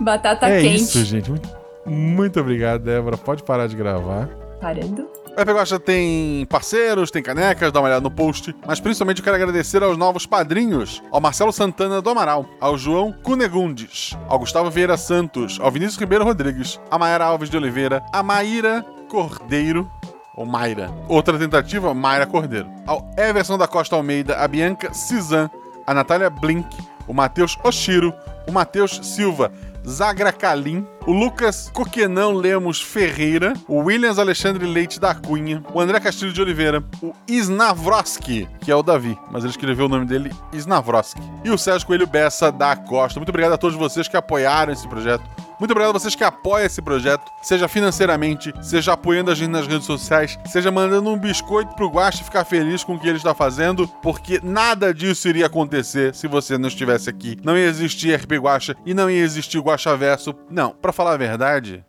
S4: Batata
S1: é
S4: quente.
S1: isso, gente. Muito, muito obrigado, Débora. Pode parar de gravar.
S4: Parando.
S5: O RP Guacha tem parceiros, tem canecas, dá uma olhada no post. Mas principalmente eu quero agradecer aos novos padrinhos: ao Marcelo Santana do Amaral, ao João Cunegundes, ao Gustavo Vieira Santos, ao Vinícius Ribeiro Rodrigues, a Mayara Alves de Oliveira, a Maíra Cordeiro. Ou Mayra. Outra tentativa, Mayra Cordeiro. Ao Everson da Costa Almeida, a Bianca Cizan, a Natália Blink, o Matheus Oshiro, o Matheus Silva Zagra Kalim, o Lucas Coquenão Lemos Ferreira, o Williams Alexandre Leite da Cunha, o André Castilho de Oliveira, o Isnavroski, que é o Davi, mas ele escreveu o nome dele Isnavroski, e o Sérgio Coelho Bessa da Costa. Muito obrigado a todos vocês que apoiaram esse projeto. Muito obrigado a vocês que apoiam esse projeto, seja financeiramente, seja apoiando a gente nas redes sociais, seja mandando um biscoito pro Guache ficar feliz com o que ele está fazendo, porque nada disso iria acontecer se você não estivesse aqui. Não ia existir RP Guacha e não ia existir Guacha Verso. Não, pra falar a verdade,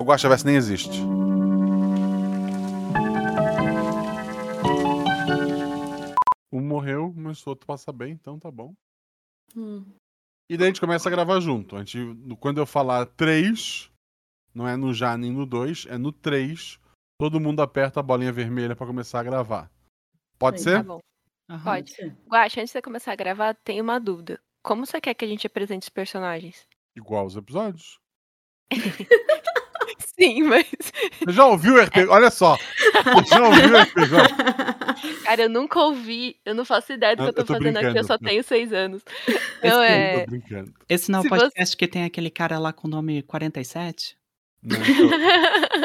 S5: o Guacha Verso nem existe.
S1: Um morreu, mas o outro passa bem, então tá bom.
S4: Hum.
S1: E daí a gente começa a gravar junto. A gente, quando eu falar três, não é no já nem no dois, é no três. todo mundo aperta a bolinha vermelha pra começar a gravar. Pode
S6: Sim,
S1: ser?
S4: Tá bom.
S7: Aham.
S4: Pode. Guaxa, antes de você começar a gravar, tem uma dúvida. Como você quer que a gente apresente os personagens?
S1: Igual os episódios.
S4: Sim, mas.
S1: Você já ouviu o RPG? Olha só. Você já ouviu o RPG?
S4: Cara, eu nunca ouvi. Eu não faço ideia do que
S1: Eu-
S4: eu tô,
S1: eu tô
S4: fazendo aqui, eu
S1: brincando.
S4: só tenho seis anos.
S7: Esse
S4: Não,
S7: daí
S4: é.
S1: Tô brincando.
S7: Esse não é o
S4: Se você-
S7: podcast que tem aquele cara lá com o nome 47?
S1: Não, tô-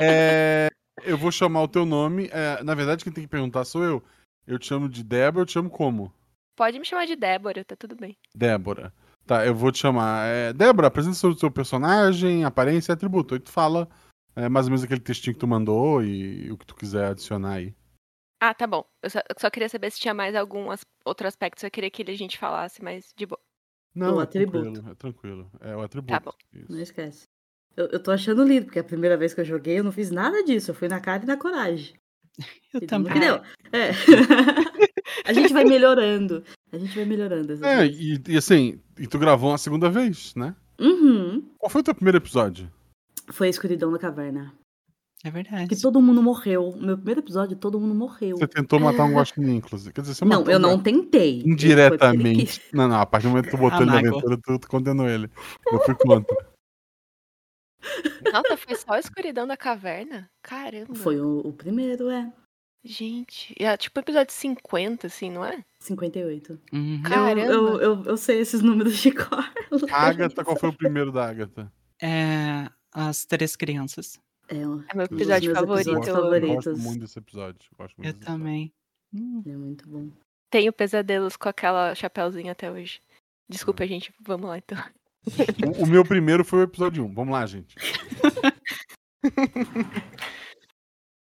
S1: É, eu vou chamar o teu nome. é, na verdade, quem tem que perguntar sou eu. Eu te chamo de Débora, eu te chamo como?
S4: Pode me chamar de Débora, tá tudo bem.
S1: Débora. Tá, eu vou te chamar. É, Débora, apresenta o seu personagem, aparência e atributo. Aí tu fala é, mais ou menos aquele textinho que tu mandou e o que tu quiser adicionar aí.
S4: Ah, tá bom. Eu só, eu só queria saber se tinha mais algum as- outro aspecto. Eu queria que a gente falasse mais de boa.
S1: Não,
S8: O
S1: é
S8: atributo.
S1: tranquilo, é tranquilo. É o atributo.
S4: Tá bom.
S1: Isso.
S8: Não esquece. Eu, eu tô achando lindo, porque a primeira vez que eu joguei eu não fiz nada disso. Eu fui na cara e na coragem. [LAUGHS]
S7: Eu
S8: E
S7: também.
S8: não deu. É. [LAUGHS] [LAUGHS] a gente vai melhorando. A gente vai melhorando.
S1: É, e, e assim, e tu gravou uma segunda vez, né?
S8: Uhum.
S1: Qual foi o teu primeiro episódio?
S8: Foi a escuridão da caverna.
S7: É verdade.
S8: Que todo mundo morreu. Meu primeiro episódio, todo mundo morreu.
S1: Você tentou matar um guaxinim, inclusive. Quer dizer, você
S8: Não,
S1: matou
S8: eu
S1: um
S8: não
S1: gato.
S8: tentei.
S1: Indiretamente. Não, não, a partir do momento que tu botou
S7: A
S1: ele na aventura, tu, tu condenou ele. Eu fui contra.
S4: Nossa, foi só a escuridão da caverna? Caramba.
S8: Foi o, o primeiro, é.
S4: Gente, é tipo episódio 50, assim, não é?
S8: 58.
S7: Uhum.
S8: Eu,
S4: Caramba.
S8: eu, eu, eu sei esses números de cor.
S1: Agatha, qual foi o primeiro da Agatha?
S7: É, as três crianças.
S8: É,
S4: É meu episódio
S8: meus
S4: favorito. eu-
S1: Eu
S8: favoritos.
S1: gosto muito desse episódio. Gosto muito
S7: Eu
S1: episódio.
S7: também. Hum,
S8: é muito bom.
S4: Tenho pesadelos com aquela chapéuzinho até hoje. Desculpa, gente. Vamos lá, então. [LAUGHS]
S1: O, o meu primeiro foi o episódio 1. Vamos lá, gente. [LAUGHS]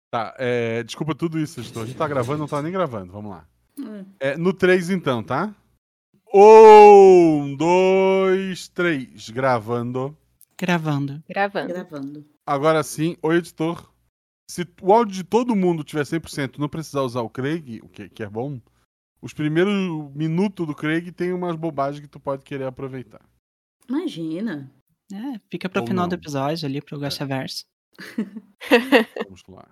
S1: tá, é, desculpa tudo isso, editor. A gente tá gravando, não tá nem gravando. Vamos lá.
S8: Hum.
S1: É, no 3, então, tá? Um, dois, três. Gravando.
S7: Gravando.
S4: Gravando.
S8: Gravando.
S1: Agora sim, o editor. Se o áudio de todo mundo tiver 100%, não precisar usar o Craig, o que, que é bom, os primeiros minutos do Craig tem umas bobagens que tu pode querer aproveitar.
S8: Imagina.
S7: É, fica pro
S1: Ou
S7: final do
S1: não.
S7: episódio ali, pro Gosta Verso. [LAUGHS]
S1: Vamos lá.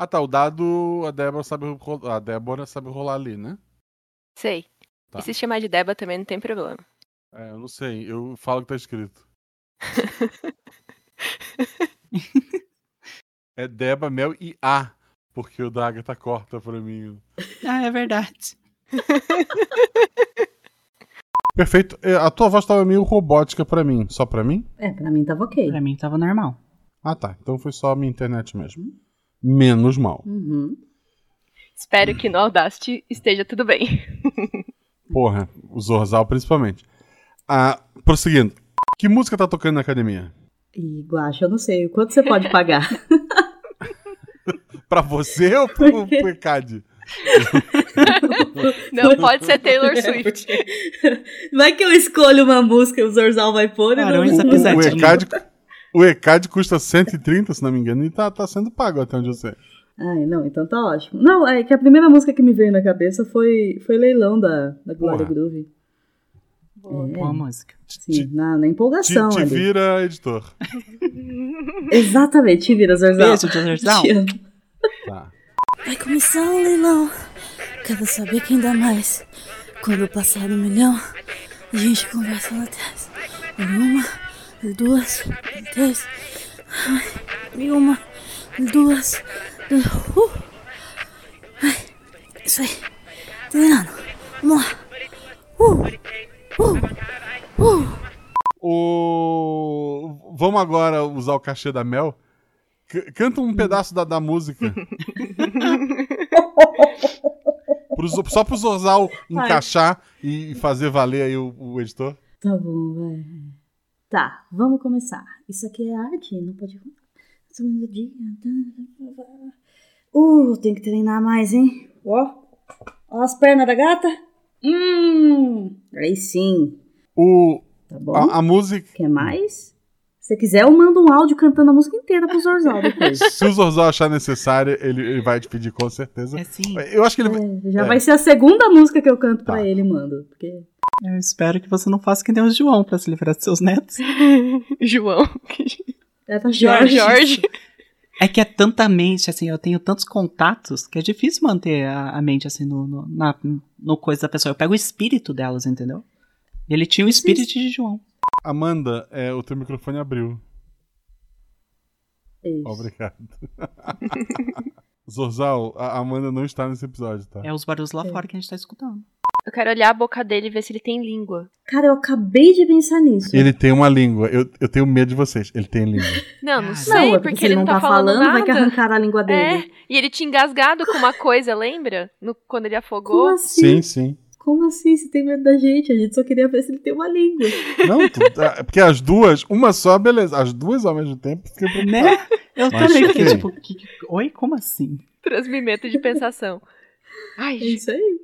S1: Ah tá, o dado a Débora sabe rolar, a Débora sabe rolar ali, né?
S4: Sei.
S1: Tá.
S4: E se chamar de Deba também não tem problema.
S1: É, eu não sei, eu falo o que tá escrito. [LAUGHS] é Deba, Mel e A, porque o da Agatha corta pra mim.
S7: Ah, é verdade. [LAUGHS]
S1: Perfeito. É, A tua voz tava meio robótica pra mim. Só pra mim?
S8: É, pra mim tava ok.
S7: Pra mim tava normal.
S1: Ah tá, então foi só a minha internet mesmo. Menos mal.
S8: Uhum.
S4: Espero que no Audacity esteja tudo bem. [LAUGHS]
S1: Porra, o Zorzal principalmente. Ah, prosseguindo. Que música tá tocando na academia?
S8: E Guaxa, eu não sei. Quanto você pode pagar? [LAUGHS]
S1: Pra você ou pro, pro ECAD? [LAUGHS]
S4: Não pode ser Taylor
S8: É,
S4: Swift.
S8: porque- Vai que eu escolho uma música e o Zorzal vai pôr
S7: Cara,
S8: não...
S7: um
S1: O, o,
S7: Pisadinho.
S1: ECAD, o ECAD custa 130, se não me engano, e tá, tá sendo pago até onde eu sei.
S8: Ai, não, então tá ótimo. Não, é que a primeira música que me veio na cabeça foi, foi Leilão da, da Glória. Groove.
S7: Boa música.
S8: Sim, na, na
S1: Te,
S8: empolgação
S1: te
S8: ali.
S1: vira, editor. [LAUGHS]
S8: Exatamente, te vira, Zorzal.
S7: Beijo, Zorzal. [LAUGHS]
S8: Te amo.
S1: Tá.
S9: Vai começar o leilão. Quero saber quem dá mais. Quando passar do milhão, a gente conversa lá atrás. Uma, duas, e três. Ai, E uma, duas. e- Uh. Ai, isso aí. Treinando. Vamos lá. Uh. Uh. Uh.
S1: O... Vamos agora usar o cachê da Mel. C- canta um pedaço da, da música. [LAUGHS] Pro só pro Zorzal encaixar e fazer valer aí o, o editor.
S8: Tá bom, vai. Tá, vamos começar. Isso aqui é arte, não pode. Segundo dia. Uh, tem que treinar mais, hein? Ó. Ó as pernas da gata. Hum. Aí sim.
S1: O,
S8: Tá bom?
S1: a, a música.
S8: Quer mais? Se quiser, eu mando um áudio cantando a música inteira pro Zorzal depois. [LAUGHS]
S1: Se o Zorzal achar necessário, ele, ele vai te pedir com certeza.
S7: É sim.
S1: Eu acho que ele.
S8: É, já
S1: É.
S8: vai ser a segunda música que eu canto pra
S1: Tá.
S8: ele, mando. Porque
S7: Eu espero que você não faça que nem o João pra se livrar dos seus netos. [LAUGHS]
S4: João.
S8: é
S4: Jorge.
S8: Jorge.
S7: É que é tanta mente, assim, eu tenho tantos contatos que é difícil manter a, a mente, assim, no, no, na, no coisa da pessoa. Eu pego o espírito delas, entendeu? Ele tinha o espírito de João.
S1: Amanda, é, o teu microfone abriu.
S8: Isso.
S1: Obrigado. [LAUGHS] Zorzal, a Amanda não está nesse episódio, tá?
S7: É os barulhos lá fora que a gente tá escutando.
S4: Eu quero olhar a boca dele e ver se ele tem língua.
S8: Cara, eu acabei de pensar nisso.
S1: Ele tem uma língua. Eu, eu tenho medo de vocês. Ele tem língua.
S4: Não, não
S7: Não,
S4: sei,
S8: é
S4: porque, ele não tá, falando,
S8: vai
S4: nada.
S8: que arrancaram a língua
S4: É,
S8: dele.
S4: e ele tinha engasgado com uma coisa, lembra? No- quando ele
S8: Como
S4: afogou.
S8: assim?
S1: Sim, sim.
S8: Como assim? Você tem medo da gente? A gente só queria ver se ele tem uma língua.
S1: Não, tu- tá- porque as duas, uma só, beleza. As duas ao mesmo tempo, fiquei.
S7: Né? Eu
S1: Mas
S7: também fiquei tipo, que- que- oi, como assim?
S4: Transmimento de pensação. Ai,
S8: É isso aí.